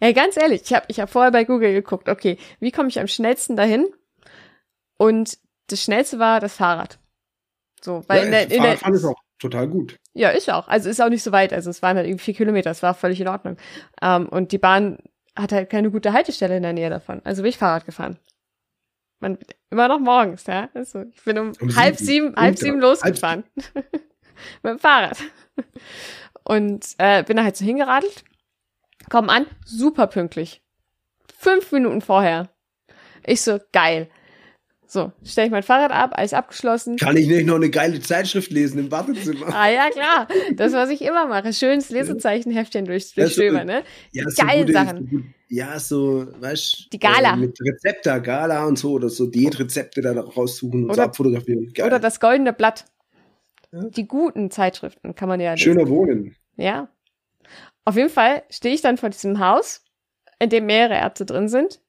S2: Ja, ganz ehrlich, ich habe ich hab vorher bei Google geguckt, okay, wie komme ich am schnellsten dahin? Und das schnellste war das Fahrrad. So, weil
S3: ja,
S2: in der, in der,
S3: Fahrradfahren ist auch total gut.
S2: ja, ist auch. Also ist auch nicht so weit. Also es waren halt irgendwie vier Kilometer, das war völlig in Ordnung. Ähm, und die Bahn hat halt keine gute Haltestelle in der Nähe davon. Also bin ich Fahrrad gefahren. Man, immer noch morgens, ja. Also ich bin um,
S3: Um
S2: halb
S3: sieben.
S2: sieben, halb sieben losgefahren. Mit dem Fahrrad. Und äh, bin da halt so hingeradelt. Komm an, super pünktlich. Fünf Minuten vorher. Ich so, geil. So, stelle ich mein Fahrrad ab, alles abgeschlossen.
S3: Kann ich nicht noch eine geile Zeitschrift lesen im Badezimmer?
S2: Ah ja, klar. Das, was ich immer mache. Schönes Lesezeichenheftchen durch,
S3: so-
S2: durchstöbern, ne?
S3: Ja,
S2: geilen
S3: gute-
S2: Sachen.
S3: so ja, so, weißt
S2: Die Gala.
S3: Äh, mit Rezepte, Gala und so, oder so Diätrezepte da raussuchen und so
S2: Oder-
S3: abfotografieren. Geil.
S2: Oder das goldene Blatt. Die guten Zeitschriften kann man ja lesen.
S3: Schöner Wohnen.
S2: Ja. Auf jeden Fall stehe ich dann vor diesem Haus, in dem mehrere Ärzte drin sind.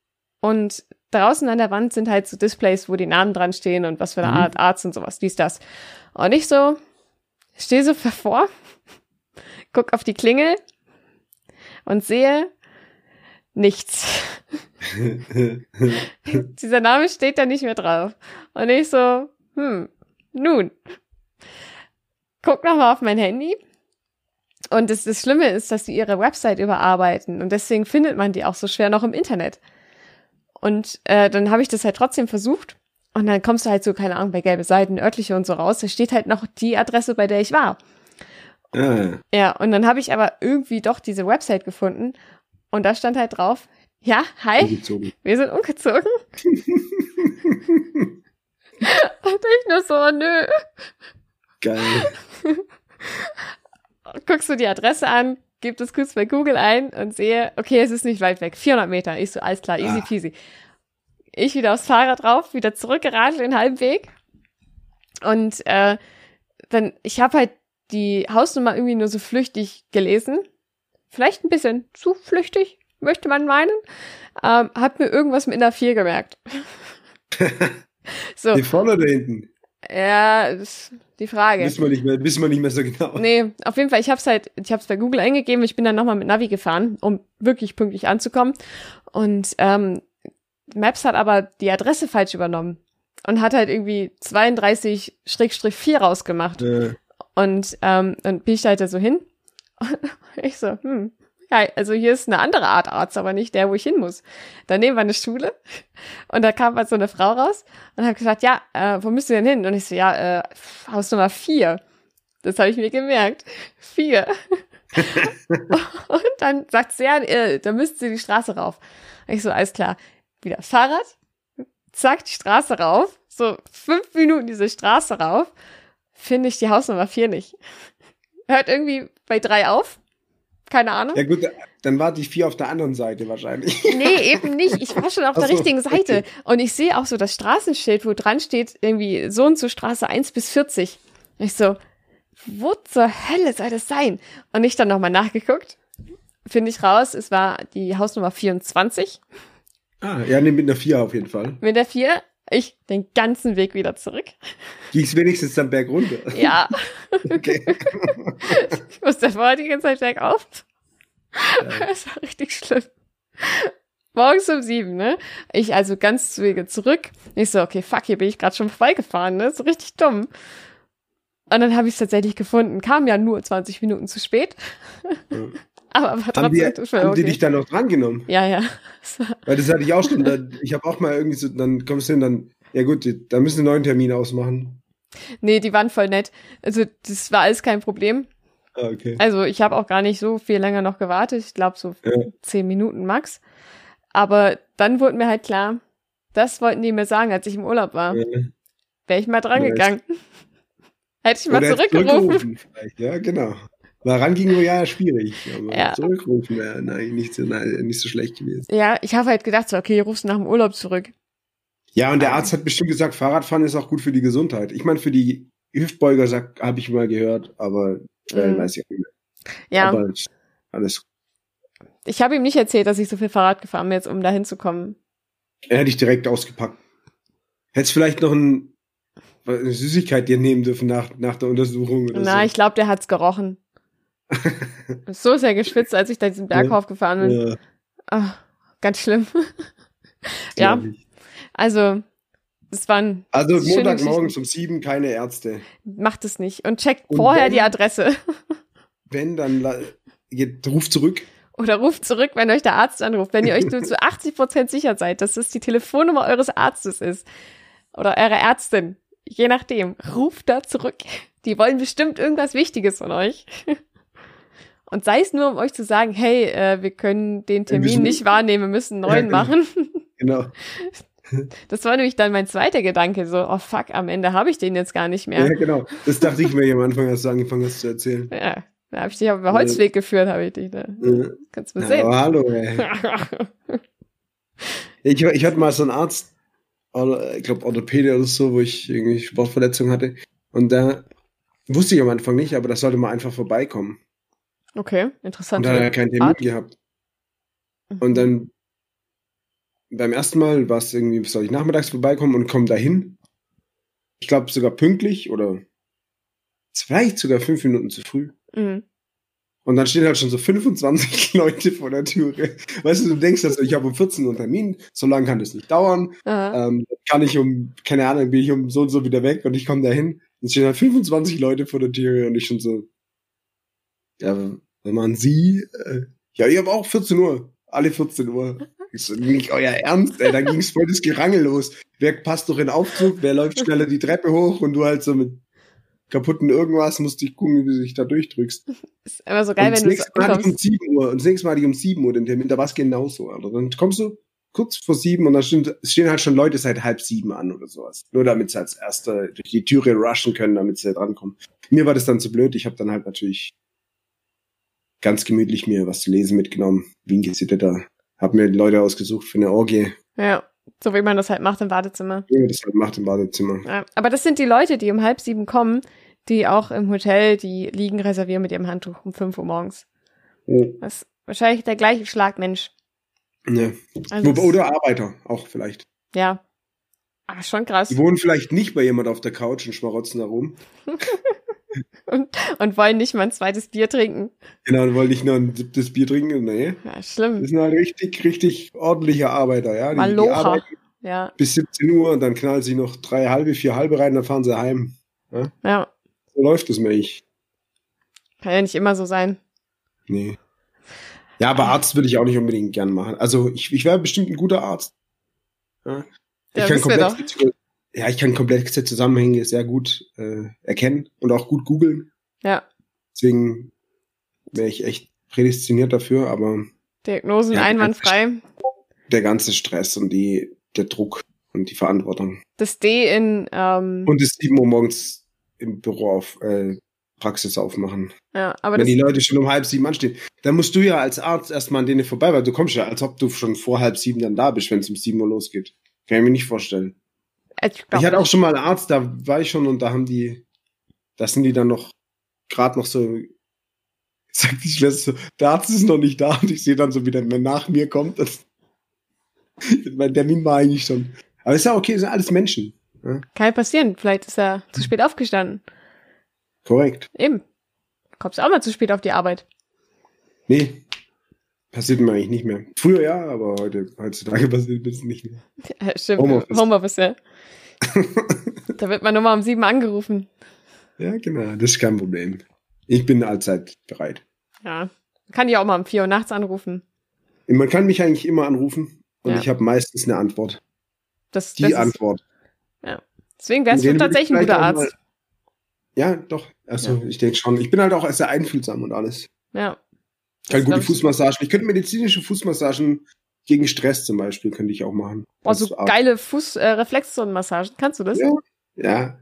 S2: Und draußen an der Wand sind halt so Displays, wo die Namen dran stehen und was für eine
S3: Mhm.
S2: Art Arzt und sowas, dies, das. Und ich so, stehe so davor, guck auf die Klingel und sehe nichts. Dieser Name steht da nicht mehr drauf. Und ich so, hm, nun. Guck nochmal auf mein Handy. Und das, das Schlimme ist, dass sie ihre Website überarbeiten. Und deswegen findet man die auch so schwer noch im Internet. Und äh, dann habe ich das halt trotzdem versucht. Und dann kommst du halt so, keine Ahnung, bei gelbe Seiten, örtliche und so raus. Da steht halt noch die Adresse, bei der ich war.
S3: ah,
S2: Ja, und dann habe ich aber irgendwie doch diese Website gefunden. Und da stand halt drauf, ja, hi,
S3: umgezogen.
S2: wir sind umgezogen. Und ich nur so, nö.
S3: Geil.
S2: Guckst du die Adresse an, gib das kurz bei Google ein und sehe, okay, es ist nicht weit weg. 400 Meter. Ich so, alles klar, easy
S3: Ah.
S2: peasy. Ich wieder aufs Fahrrad drauf, wieder zurückgeradelt den halben Weg. Und äh, dann, ich habe halt die Hausnummer irgendwie nur so flüchtig gelesen. Vielleicht ein bisschen zu flüchtig, möchte man meinen. Ähm, hab mir irgendwas mit einer 4 gemerkt. so,
S3: Die vorne oder hinten?
S2: Ja, ist die Frage.
S3: Wissen wir nicht mehr, wissen wir nicht mehr so genau.
S2: Nee, auf jeden Fall, ich hab's halt, ich hab's bei Google eingegeben, ich bin dann nochmal mit Navi gefahren, um wirklich pünktlich anzukommen. Und ähm, Maps hat aber die Adresse falsch übernommen und hat halt irgendwie 32-4 rausgemacht.
S3: Äh,
S2: Und ähm, dann bin ich da halt da so hin. Und ich so, hm, ja, also hier ist eine andere Art Arzt, aber nicht der, wo ich hin muss. Daneben war eine Schule und da kam halt so eine Frau raus und hat gesagt, ja, äh, wo müsst ihr denn hin? Und ich so, ja, äh, Haus Nummer vier. Das habe ich mir gemerkt. Vier. und dann sagt sie, ja, äh, da müsst ihr die Straße rauf. Und ich so, alles klar. Wieder Fahrrad, zack, die Straße rauf. So fünf Minuten diese Straße rauf finde ich die Hausnummer 4 nicht. Hört irgendwie bei drei auf. Keine Ahnung.
S3: ja gut, dann war die vier auf der anderen Seite wahrscheinlich.
S2: Nee, eben nicht. Ich war schon auf
S3: Ach
S2: der
S3: so,
S2: richtigen Seite.
S3: okay.
S2: Und ich sehe auch so das Straßenschild, wo dran steht, irgendwie so und so Straße 1 bis 40. Und ich so, wo zur Hölle soll das sein? Und ich dann nochmal nachgeguckt. Finde ich raus, es war die Hausnummer 24
S3: Ah, ja, nee, mit einer vier auf jeden Fall.
S2: mit der 4. Ich den ganzen Weg wieder zurück.
S3: Ging es wenigstens dann bergunter.
S2: Ja,
S3: Okay.
S2: ich musste vorher die ganze Zeit bergauf. Das war richtig schlimm. Morgens um sieben, ne? Ich also ganz zu Wege zurück. Ich so, okay, fuck, hier bin ich gerade schon vorbeigefahren, ne? So richtig dumm. Und dann habe ich es tatsächlich gefunden. Kam ja nur 20 Minuten zu spät.
S3: Ja.
S2: Aber war
S3: Haben,
S2: trotzdem
S3: die, haben die
S2: okay.
S3: dich dann noch drangenommen?
S2: Ja, ja.
S3: Weil das hatte ich auch schon. Da, ich habe auch mal irgendwie so, dann kommst du hin, dann, ja gut, die- da müssen wir einen neuen Termin ausmachen.
S2: Nee, die waren voll nett. Also, das war alles kein Problem.
S3: Ah, okay.
S2: Also, ich habe auch gar nicht so viel länger noch gewartet. Ich glaube, so
S3: Ja.
S2: zehn Minuten max. Aber dann wurde mir halt klar, das wollten die mir sagen, als ich im Urlaub war.
S3: Ja.
S2: Wäre ich mal dran
S3: Ja,
S2: gegangen. Hätte ich mal
S3: Oder
S2: zurückgerufen.
S3: vielleicht, ja, genau. Weil ran ging nur ja schwierig. Aber
S2: Ja.
S3: zurückrufen wäre nein, nicht, so, nein, nicht so schlecht gewesen.
S2: Ja, ich habe halt gedacht, so, okay, rufst du nach dem Urlaub zurück.
S3: Ja, und der
S2: Ah.
S3: Arzt hat bestimmt gesagt, Fahrradfahren ist auch gut für die Gesundheit. Ich meine, für die Hüftbeuger habe ich mal gehört, aber äh,
S2: Mhm.
S3: weiß ich auch nicht mehr.
S2: Ja,
S3: Aber alles
S2: Ich habe ihm nicht erzählt, dass ich so viel Fahrrad gefahren bin, jetzt um da hinzukommen.
S3: Er hätte ich direkt ausgepackt. Hättest vielleicht noch ein, eine Süßigkeit dir nehmen dürfen nach, nach der Untersuchung oder
S2: Na,
S3: so.
S2: ich glaube, der hat's gerochen. so sehr geschwitzt, als ich da diesen Berg
S3: Ja.
S2: hochgefahren bin.
S3: Ja,
S2: Ah, ganz schlimm. ja, also, es waren,
S3: Also Montagmorgen um sieben keine Ärzte.
S2: macht es nicht. Und checkt
S3: Und
S2: vorher
S3: wenn-
S2: die Adresse.
S3: Wenn, dann la- geht, ruf zurück.
S2: Oder ruft zurück, wenn euch der Arzt anruft. Wenn ihr euch nur zu 80% sicher seid, dass es die Telefonnummer eures Arztes ist. Oder eurer Ärztin. Je nachdem. Ruft da zurück. Die wollen bestimmt irgendwas Wichtiges von euch. Und sei es nur, um euch zu sagen, hey, äh, wir können den Termin nicht wahrnehmen, wir müssen einen neuen
S3: genau.
S2: machen.
S3: Genau.
S2: Das war nämlich dann mein zweiter Gedanke. So, oh fuck, am Ende habe ich den jetzt gar nicht
S3: Ja.
S2: mehr.
S3: genau. Das dachte ich mir am Anfang, als du angefangen hast zu erzählen.
S2: Ja, da habe ich dich auf den Holzweg geführt, habe ich dich da.
S3: Ja.
S2: Kannst du mal
S3: Ja,
S2: sehen.
S3: aber hallo, ey. Ich, ich hatte mal so einen Arzt, oder, ich glaube Orthopäde oder so, wo ich irgendwie Sportverletzung hatte. Und da wusste ich am Anfang nicht, aber das sollte mal einfach vorbeikommen.
S2: Okay,
S3: Und
S2: interessant.
S3: da hat er keinen Termin
S2: Art.
S3: gehabt. Und dann beim ersten Mal war es irgendwie, soll ich nachmittags vorbeikommen und komme dahin. Ich glaube sogar pünktlich oder vielleicht sogar fünf Minuten zu früh.
S2: Mhm.
S3: Und dann stehen halt schon so 25 Leute vor der Türe. Weißt du, du denkst, also ich habe um 14 Uhr einen Termin, so lange kann das nicht dauern. Ähm, kann ich um, keine Ahnung, bin ich um so und so wieder weg und ich komme dahin. Und stehen halt 25 Leute vor der Türe und ich schon so, ja, wenn man sie, äh, ja, ich habe auch 14 Uhr, alle 14 Uhr. Ich so, nicht euer Ernst, ey, da ging's voll das Gerangel los. Wer passt doch in den Aufzug, wer läuft schneller die Treppe hoch und du halt so mit kaputten irgendwas musst dich gucken, wie du dich da durchdrückst.
S2: Ist immer so geil,
S3: und
S2: wenn du
S3: nächste Mal hatte ich um
S2: kommst.
S3: 7 Uhr und das nächste Mal hatte ich um 7 Uhr den Termin, da war es genauso, Alter. Dann kommst du kurz vor sieben und dann stehen, es stehen halt schon Leute seit halb sieben an oder sowas. Nur damit sie als Erster durch die Türe rushen können, damit sie drankommen. Mir war das dann zu blöd, ich habe dann halt natürlich ganz gemütlich mir was zu lesen mitgenommen, wie ein Gesitteter. Hab mir Leute ausgesucht für eine Orgie,
S2: Ja, so wie man das halt macht im Badezimmer.
S3: wie man das halt macht im Badezimmer.
S2: Ja, aber das sind die Leute, die um halb sieben kommen, die auch im Hotel die Liegen reservieren mit ihrem Handtuch um fünf Uhr morgens.
S3: Ja.
S2: Das ist wahrscheinlich der gleiche Schlagmensch.
S3: Ja.
S2: Also
S3: Oder Arbeiter, auch vielleicht.
S2: Ja. Aber schon krass.
S3: Die wohnen vielleicht nicht bei jemand auf der Couch und schmarotzen da rum.
S2: Und wollen nicht mal ein zweites Bier trinken.
S3: Genau, und wollen nicht nur ein siebtes Bier trinken. Nee.
S2: Ja,
S3: Das
S2: schlimm.
S3: sind halt richtig, richtig ordentliche Arbeiter, ja. Die, die
S2: Malocha.
S3: arbeiten
S2: Ja,
S3: bis 17 Uhr und dann knallen sie noch drei halbe, vier halbe rein, dann fahren sie heim.
S2: ja.
S3: So läuft das nicht.
S2: Kann ja nicht immer so sein.
S3: Nee. Ja, aber Arzt würde ich auch nicht unbedingt gern machen. Also ich, ich wäre bestimmt ein guter Arzt. Ja. Ich
S2: Ja,
S3: kann komplexe, ja, ich kann komplexe Zusammenhänge sehr gut äh, erkennen und auch gut googeln.
S2: Ja.
S3: Deswegen wäre ich echt prädestiniert dafür, aber
S2: Diagnosen
S3: Ja,
S2: einwandfrei.
S3: der ganze Stress und die, der Druck und die Verantwortung.
S2: Das D in, ähm,
S3: Und es 7 Uhr morgens im Büro auf äh, Praxis aufmachen.
S2: ja, aber
S3: Wenn
S2: das,
S3: die Leute schon um halb sieben anstehen, dann musst du ja als Arzt erstmal an denen vorbei, weil du kommst ja, als ob du schon vor halb sieben dann da bist, wenn es um sieben Uhr losgeht. Kann ich mir nicht vorstellen.
S2: Ich, glaub
S3: ich hatte auch schon mal einen Arzt, da war ich schon und da haben die, da sind die dann noch gerade noch so, sagt die Schwester so, der Arzt ist noch nicht da und ich sehe dann so, wie der nach mir kommt. Das, mein Termin war eigentlich schon. Aber ist ja okay, sind alles Menschen.
S2: Kann ja passieren. Vielleicht ist er zu spät aufgestanden.
S3: Korrekt.
S2: Eben. Kommst auch mal zu spät auf die Arbeit.
S3: Nee. Passiert mir eigentlich nicht mehr. Früher ja, aber heute, heutzutage passiert das nicht mehr.
S2: Ja, stimmt.
S3: Homeoffice.
S2: Homeoffice, ja. da wird man nur mal um sieben angerufen.
S3: Ja, genau, das ist kein Problem. Ich bin allzeit bereit.
S2: Ja. Kann die auch mal um vier Uhr nachts anrufen.
S3: Man kann mich eigentlich immer anrufen und
S2: Ja.
S3: ich habe meistens eine Antwort.
S2: Das,
S3: Die
S2: das ist,
S3: Antwort.
S2: deswegen wärst du tatsächlich
S3: ich
S2: ein guter Arzt.
S3: Mal, ja, doch. Also ich denke schon. Ich bin halt auch sehr einfühlsam und alles.
S2: Ja.
S3: Ich kann gute. Fußmassagen. Ich könnte medizinische Fußmassagen gegen Stress zum Beispiel, könnte ich auch machen.
S2: Boah, so geile Fuß-Reflexzonenmassagen. Kannst du das?
S3: Ja. Ja.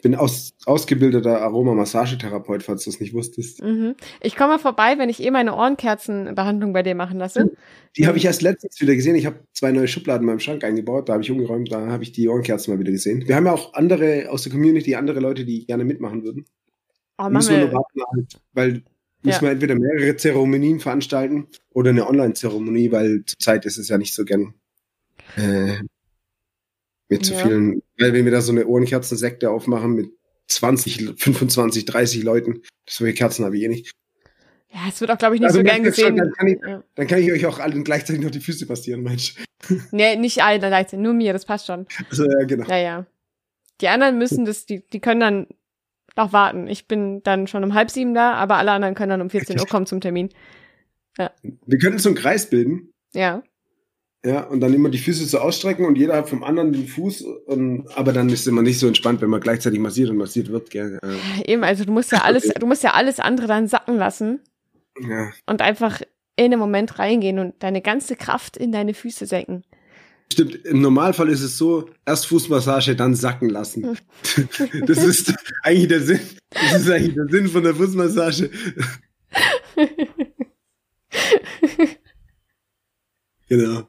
S3: Bin aus, ausgebildeter Aromamassagetherapeunt, falls du es nicht wusstest.
S2: Mhm. Ich komme mal vorbei, wenn ich eh meine Ohrenkerzenbehandlung bei dir machen lasse.
S3: Die habe ich erst letztens wieder gesehen. Ich habe zwei neue Schubladen in meinem Schrank eingebaut. Da habe ich umgeräumt. Da habe ich die Ohrenkerzen mal wieder gesehen. Wir haben ja auch andere aus der Community, andere Leute, die gerne mitmachen würden.
S2: Oh,
S3: müssen wir nur warten, halt, weil Müssen
S2: Ja.
S3: wir entweder mehrere Zeremonien veranstalten oder eine Online-Zeremonie, weil zurzeit ist es ja nicht so gern äh, mit zu
S2: Ja.
S3: vielen, weil wenn wir da so eine Ohrenkerzensekte aufmachen mit 20, 25, 30 Leuten, solche Kerzen habe ich eh nicht.
S2: Ja, es wird auch, glaube ich, nicht
S3: Also
S2: so gern
S3: ihr schon,
S2: gesehen.
S3: Dann kann, ich,
S2: Ja.
S3: dann kann ich euch auch allen gleichzeitig noch die Füße passieren, Mensch.
S2: Nee, nicht allen gleichzeitig, nur mir, das passt schon.
S3: Also, ja, genau.
S2: Ja, ja. Die anderen müssen das, die, die können dann noch warten. Ich bin dann schon um halb sieben da, aber alle anderen können dann um 14 Uhr kommen zum Termin.
S3: Wir könnten so einen Kreis bilden,
S2: Ja.
S3: ja, und dann immer die Füße so ausstrecken und jeder hat vom anderen den Fuß, und, aber dann ist immer nicht so entspannt, wenn man gleichzeitig massiert und massiert wird, gell. Ja.
S2: Eben, also du musst ja alles, du musst ja alles andere dann sacken lassen
S3: Ja.
S2: und einfach in den Moment reingehen und deine ganze Kraft in deine Füße senken.
S3: Stimmt, im Normalfall ist es so, erst Fußmassage, dann sacken lassen. Das ist eigentlich der Sinn. Das ist eigentlich der Sinn von der Fußmassage. Genau.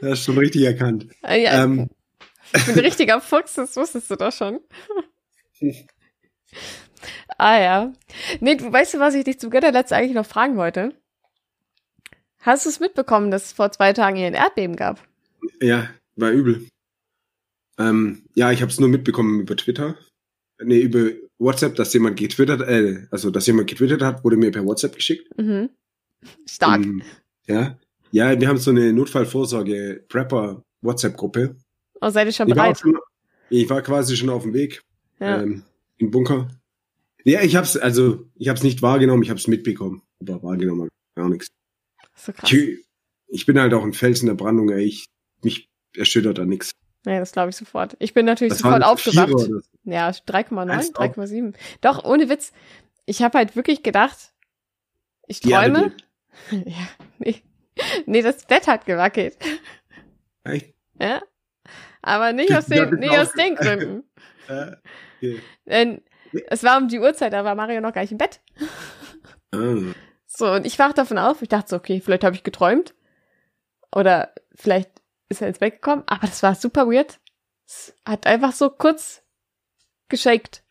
S3: Das hast schon richtig erkannt.
S2: Ah, ja,
S3: Ähm,
S2: ich bin ein richtiger Fuchs, das wusstest du doch schon. ah ja. Nee, du weißt du, was ich dich zu guter Letzt eigentlich noch fragen wollte? Hast du es mitbekommen, dass es vor zwei Tagen hier ein Erdbeben gab?
S3: Ja, war übel. Ähm, ja, ich habe es nur mitbekommen über Twitter. Nee, über WhatsApp, dass jemand getwittert, äh, also dass jemand getwittert hat, wurde mir per WhatsApp geschickt.
S2: Mhm. Stark.
S3: Ähm, ja. Ja, wir haben so eine Notfallvorsorge Prepper WhatsApp-Gruppe.
S2: Oh, seid ihr schon
S3: Ich war,
S2: bereit?
S3: schon, ich war quasi schon auf dem Weg
S2: Ja.
S3: ähm, im Bunker. Ja, ich hab's, also ich hab's nicht wahrgenommen, ich hab's mitbekommen. Aber wahrgenommen gar nichts.
S2: so krass.
S3: Ich, ich bin halt auch ein Fels in der Brandung, ey. Ich, mich erschüttert da nichts.
S2: Ja, das glaube ich sofort. Ich bin natürlich
S3: Das
S2: sofort aufgewacht.
S3: So.
S2: Ja, 3,9,
S3: Heißt auch-
S2: 3,7. Doch, ohne Witz. Ich habe halt wirklich gedacht, ich träume. ja, nee. Nee, das Bett hat gewackelt.
S3: Echt?
S2: Ja. Aber nicht aus den, nicht aus den Gründen.
S3: Äh, okay.
S2: Denn es war um die Uhrzeit, da war Mario noch gar nicht im Bett.
S3: ah.
S2: So, und ich wach davon auf. Ich dachte so, okay, vielleicht habe ich geträumt. Oder vielleicht ist er ins Bett gekommen. Aber das war super weird. Es hat einfach so kurz geschakt.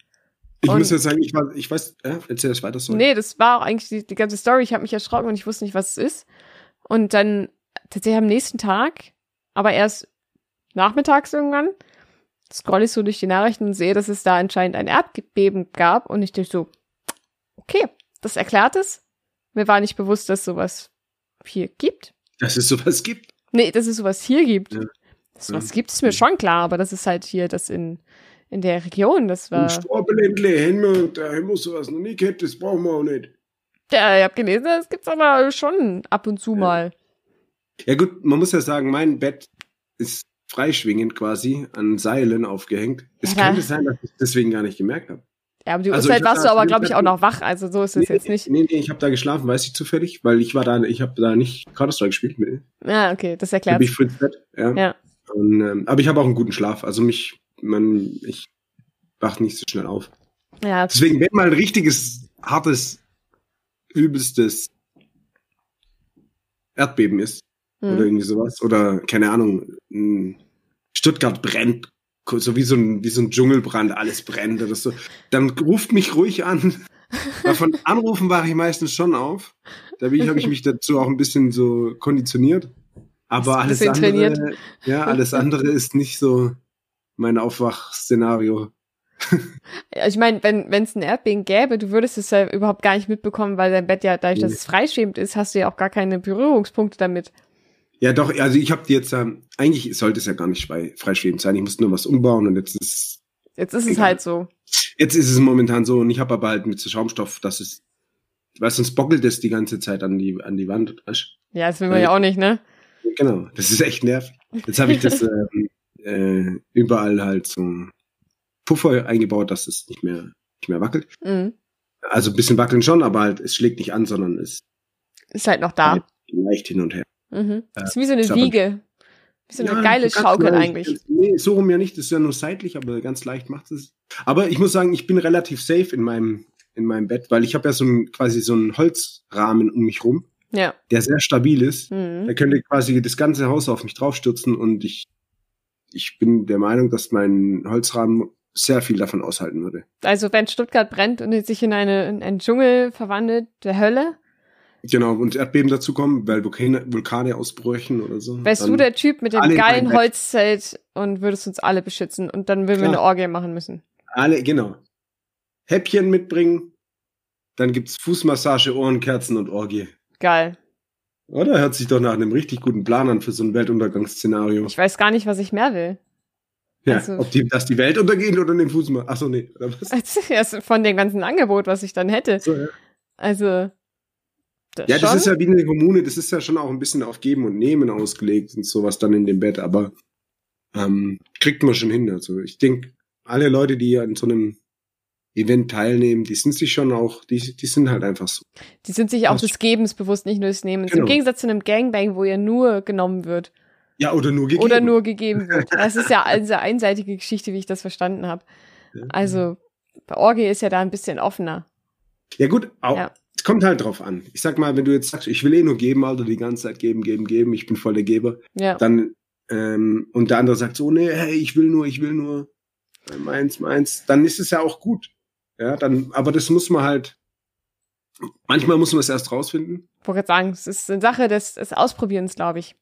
S3: Ich
S2: Und-
S3: muss jetzt sagen, ich, war, ich weiß, ja, erzähl das weiter so.
S2: Nee, das war auch eigentlich die, die ganze Story. Ich habe mich erschrocken und ich wusste nicht, was es ist. Und dann tatsächlich am nächsten Tag, aber erst nachmittags irgendwann, scroll ich so durch die Nachrichten und sehe, dass es da anscheinend ein Erdbeben gab. Und ich dachte so, okay, das erklärt es. Mir war nicht bewusst, dass sowas hier gibt.
S3: Dass es sowas gibt.
S2: Nee, dass es sowas hier gibt.
S3: Ja.
S2: Sowas gibt, ist mir schon klar, aber das ist halt hier das in, in der Region. Das war.
S3: Ein Storbeländle, haben wir, da haben wir sowas noch nie gehabt, das brauchen wir auch nicht.
S2: Ja, ich habe gelesen, das gibt's aber schon ab und zu
S3: Ja.
S2: mal.
S3: Ja gut, man muss ja sagen, mein Bett ist freischwingend quasi an Seilen aufgehängt. Es
S2: Ja.
S3: könnte sein, dass ich deswegen gar nicht gemerkt habe.
S2: Ja, aber die
S3: Also,
S2: Uhrzeit warst
S3: da
S2: du aber, glaube ich, auch noch wach. Also so ist es jetzt nicht.
S3: Nee, nee, ich habe da geschlafen, weiß ich zufällig, weil ich war da, ich habe da nicht Counter-Strike gespielt. Nee.
S2: Ja, okay, das
S3: Da
S2: erklärt.
S3: bin ich früh ins Bett. Ja.
S2: Ja.
S3: Und, ähm, aber ich habe auch einen guten Schlaf. Also mich, man, ich wach nicht so schnell auf.
S2: Ja,
S3: Deswegen, wenn mal ein richtiges, hartes, übelstes Erdbeben ist, oder
S2: hm.
S3: irgendwie sowas. Oder, keine Ahnung, Stuttgart brennt, so wie so ein, wie so ein Dschungelbrand, alles brennt oder so. Dann ruft mich ruhig an. Weil von Anrufen wache ich meistens schon auf. Da bin ich, habe ich mich dazu auch ein bisschen so konditioniert. Aber alles andere,
S2: bisschen
S3: ja, alles andere ist nicht so mein Aufwachszenario.
S2: Ja, ich meine, wenn es ein Erdbeben gäbe, du würdest es ja überhaupt gar nicht mitbekommen, weil dein Bett ja, dadurch, dass es freischwebend ist, hast du ja auch gar keine Berührungspunkte damit.
S3: Ja, doch, also ich habe die jetzt, ähm, eigentlich sollte es ja gar nicht frei, freischwebend sein. Ich musste nur was umbauen und jetzt ist
S2: Jetzt ist es
S3: Egal.
S2: halt so.
S3: Jetzt ist es momentan so und ich habe aber halt mit so Schaumstoff, dass es, weil sonst bockelt es die ganze Zeit an die, an die Wand. weißt
S2: Ja, das will man
S3: Weil-
S2: ja auch nicht, ne?
S3: Genau, das ist echt nervig. Jetzt habe ich das ähm, äh, überall halt so Puffer eingebaut, dass es nicht mehr, nicht mehr wackelt.
S2: Mhm.
S3: Also ein bisschen wackeln schon, aber halt es schlägt nicht an, sondern es
S2: Ist halt noch da.
S3: Halt leicht hin und her.
S2: Mhm.
S3: Äh,
S2: ist wie so eine Wiege. Wie so eine
S3: Ja,
S2: geile Schaukel
S3: leicht.
S2: eigentlich.
S3: Nee, so rum ja nicht, das ist ja nur seitlich, aber ganz leicht macht es. Aber ich muss sagen, ich bin relativ safe in meinem, in meinem Bett, weil ich habe ja so ein, quasi so einen Holzrahmen um mich rum,
S2: Ja.
S3: der sehr stabil ist.
S2: Mhm.
S3: Da könnte quasi das ganze Haus auf mich draufstürzen und ich, ich bin der Meinung, dass mein Holzrahmen sehr viel davon aushalten würde.
S2: Also wenn Stuttgart brennt und sich in, eine, in einen Dschungel verwandelt, der Hölle,
S3: Genau, und Erdbeben dazukommen, weil Vulkane, Vulkane ausbrechen oder so.
S2: wärst du der Typ mit dem geilen. Holzzelt und würdest uns alle beschützen und dann würden wir
S3: Klar.
S2: eine Orgie machen müssen.
S3: Alle, genau. Häppchen mitbringen, dann gibt's Fußmassage, Ohrenkerzen und Orgie.
S2: Geil.
S3: Oder? Hört sich doch nach einem richtig guten Plan an für so ein Weltuntergangsszenario.
S2: Ich weiß gar nicht, was ich mehr will.
S3: Ja,
S2: also-
S3: ob die, dass die Welt untergeht oder den Fußmassage. Achso, nee. Oder was?
S2: Also, von dem ganzen Angebot, was ich dann hätte.
S3: So, ja.
S2: Also. Das
S3: ja, das
S2: schon?
S3: ist ja wie eine Kommune, das ist ja schon auch ein bisschen auf Geben und Nehmen ausgelegt und sowas dann in dem Bett, aber ähm, kriegt man schon hin. Also ich denke, alle Leute, die an so einem Event teilnehmen, die sind sich schon auch, die, die sind halt einfach so.
S2: Die sind sich auch
S3: Das-
S2: des Gebens bewusst, nicht nur des Nehmens. Im
S3: Genau.
S2: Gegensatz zu einem Gangbang, wo ja nur genommen wird
S3: Ja, oder nur gegeben.
S2: oder nur gegeben wird. Das ist ja eine sehr einseitige Geschichte, wie ich das verstanden habe. Also, bei Orgie ist ja da ein bisschen offener.
S3: Ja gut, auch,
S2: Ja.
S3: Es kommt halt drauf an. Ich sag mal, wenn du jetzt sagst, ich will eh nur geben, Alter, die ganze Zeit geben, geben, geben, ich bin voll der Geber,
S2: Ja.
S3: dann ähm, und der andere sagt so, nee, hey, ich will nur, ich will nur meins, meins, dann ist es ja auch gut. Ja, dann, aber das muss man halt, manchmal muss man es erst rausfinden.
S2: Ich wollte gerade sagen, es ist eine Sache des, des Ausprobierens, glaube ich.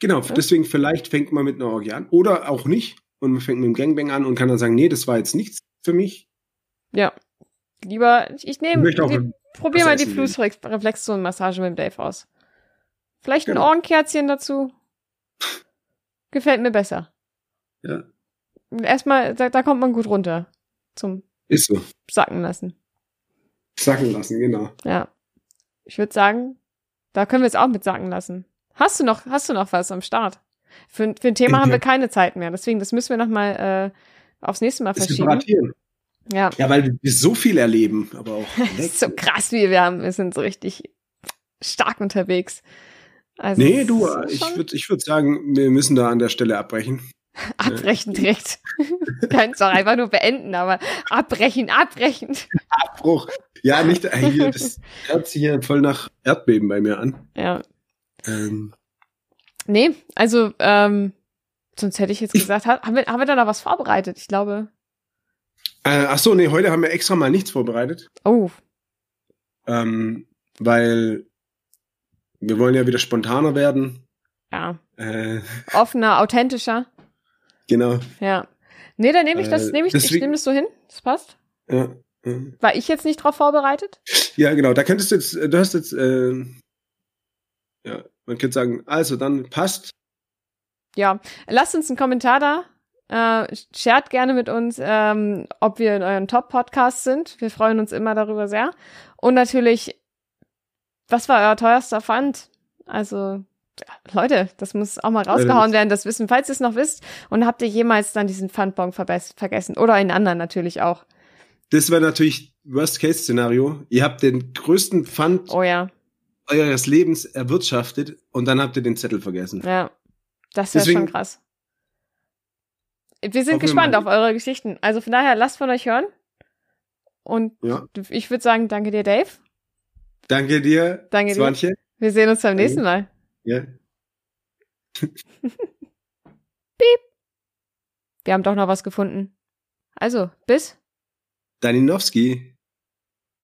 S3: Genau, deswegen vielleicht fängt man mit einer Orgie an oder auch nicht und man fängt mit dem Gangbang an und kann dann sagen, nee, das war jetzt nichts für mich.
S2: Ja. Lieber, ich
S3: Ich
S2: nehme,
S3: möchte auch
S2: probier mal die. Flussreflexzonenmassage mit dem Dave aus. Vielleicht ein
S3: Genau.
S2: Ohrenkerzchen dazu. Gefällt mir besser.
S3: Ja,
S2: Erstmal, da, da kommt man gut runter. Zum
S3: ist so.
S2: Sacken lassen.
S3: Sacken lassen, genau.
S2: Ja. Ich würde sagen, da können wir es auch mit sacken lassen. Hast du noch, hast du noch was am Start? Für, für ein Thema
S3: Ja.
S2: haben wir keine Zeit mehr. Deswegen, das müssen wir noch mal äh, aufs nächste Mal verschieben. Ja.
S3: Ja, weil wir so viel erleben, aber auch
S2: so krass, wie wir haben. Wir sind so richtig stark unterwegs. Also,
S3: Nee, du, ich würde ich würd sagen, wir müssen da an der Stelle abbrechen.
S2: abbrechen direkt. Können es auch einfach nur beenden, aber abbrechen, abbrechen.
S3: Abbruch. Ja, nicht hier, das hört sich hier voll nach Erdbeben bei mir an.
S2: Ja.
S3: Ähm,
S2: Nee, also, ähm, sonst hätte ich jetzt gesagt, ha- haben wir, haben wir da noch was vorbereitet? Ich glaube.
S3: Äh, ach so, nee, heute haben wir extra mal nichts vorbereitet,
S2: Oh,
S3: ähm, weil wir wollen ja wieder spontaner werden.
S2: ja.
S3: Äh,
S2: Offener, authentischer.
S3: genau.
S2: Ja. Nee, dann nehme ich das,
S3: Äh,
S2: nehme ich, ich
S3: deswegen-
S2: nehme das so hin. Das passt.
S3: Ja, ja.
S2: War ich jetzt nicht drauf vorbereitet?
S3: ja, genau. Da könntest du jetzt, äh, du hast jetzt, äh, ja, man könnte sagen, also dann passt.
S2: Ja. Lasst uns einen Kommentar da. Äh, shared gerne mit uns, ähm, ob wir in euren Top-Podcasts sind. Wir freuen uns immer darüber sehr. Und natürlich, was war euer teuerster Pfand? Also, ja, Leute, das muss auch mal rausgehauen werden, das wissen, falls ihr es noch wisst. Und habt ihr jemals dann diesen verbess- vergessen? Oder einen anderen natürlich auch.
S3: Das wäre natürlich Worst-Case-Szenario. Ihr habt den größten Pfand
S2: Oh ja,
S3: eures Lebens erwirtschaftet und dann habt ihr den Zettel vergessen.
S2: ja. Das wäre schon krass. Wir sind
S3: wir
S2: gespannt auf eure Geschichten. Also von daher, lasst von euch hören. Und
S3: Ja.
S2: ich würde sagen, danke dir, Dave.
S3: Danke dir,
S2: Danke dir.
S3: Swantje.
S2: Wir sehen uns beim nächsten Mal.
S3: Ja.
S2: Wir haben doch noch was gefunden. Also, bis.
S3: Daninowski.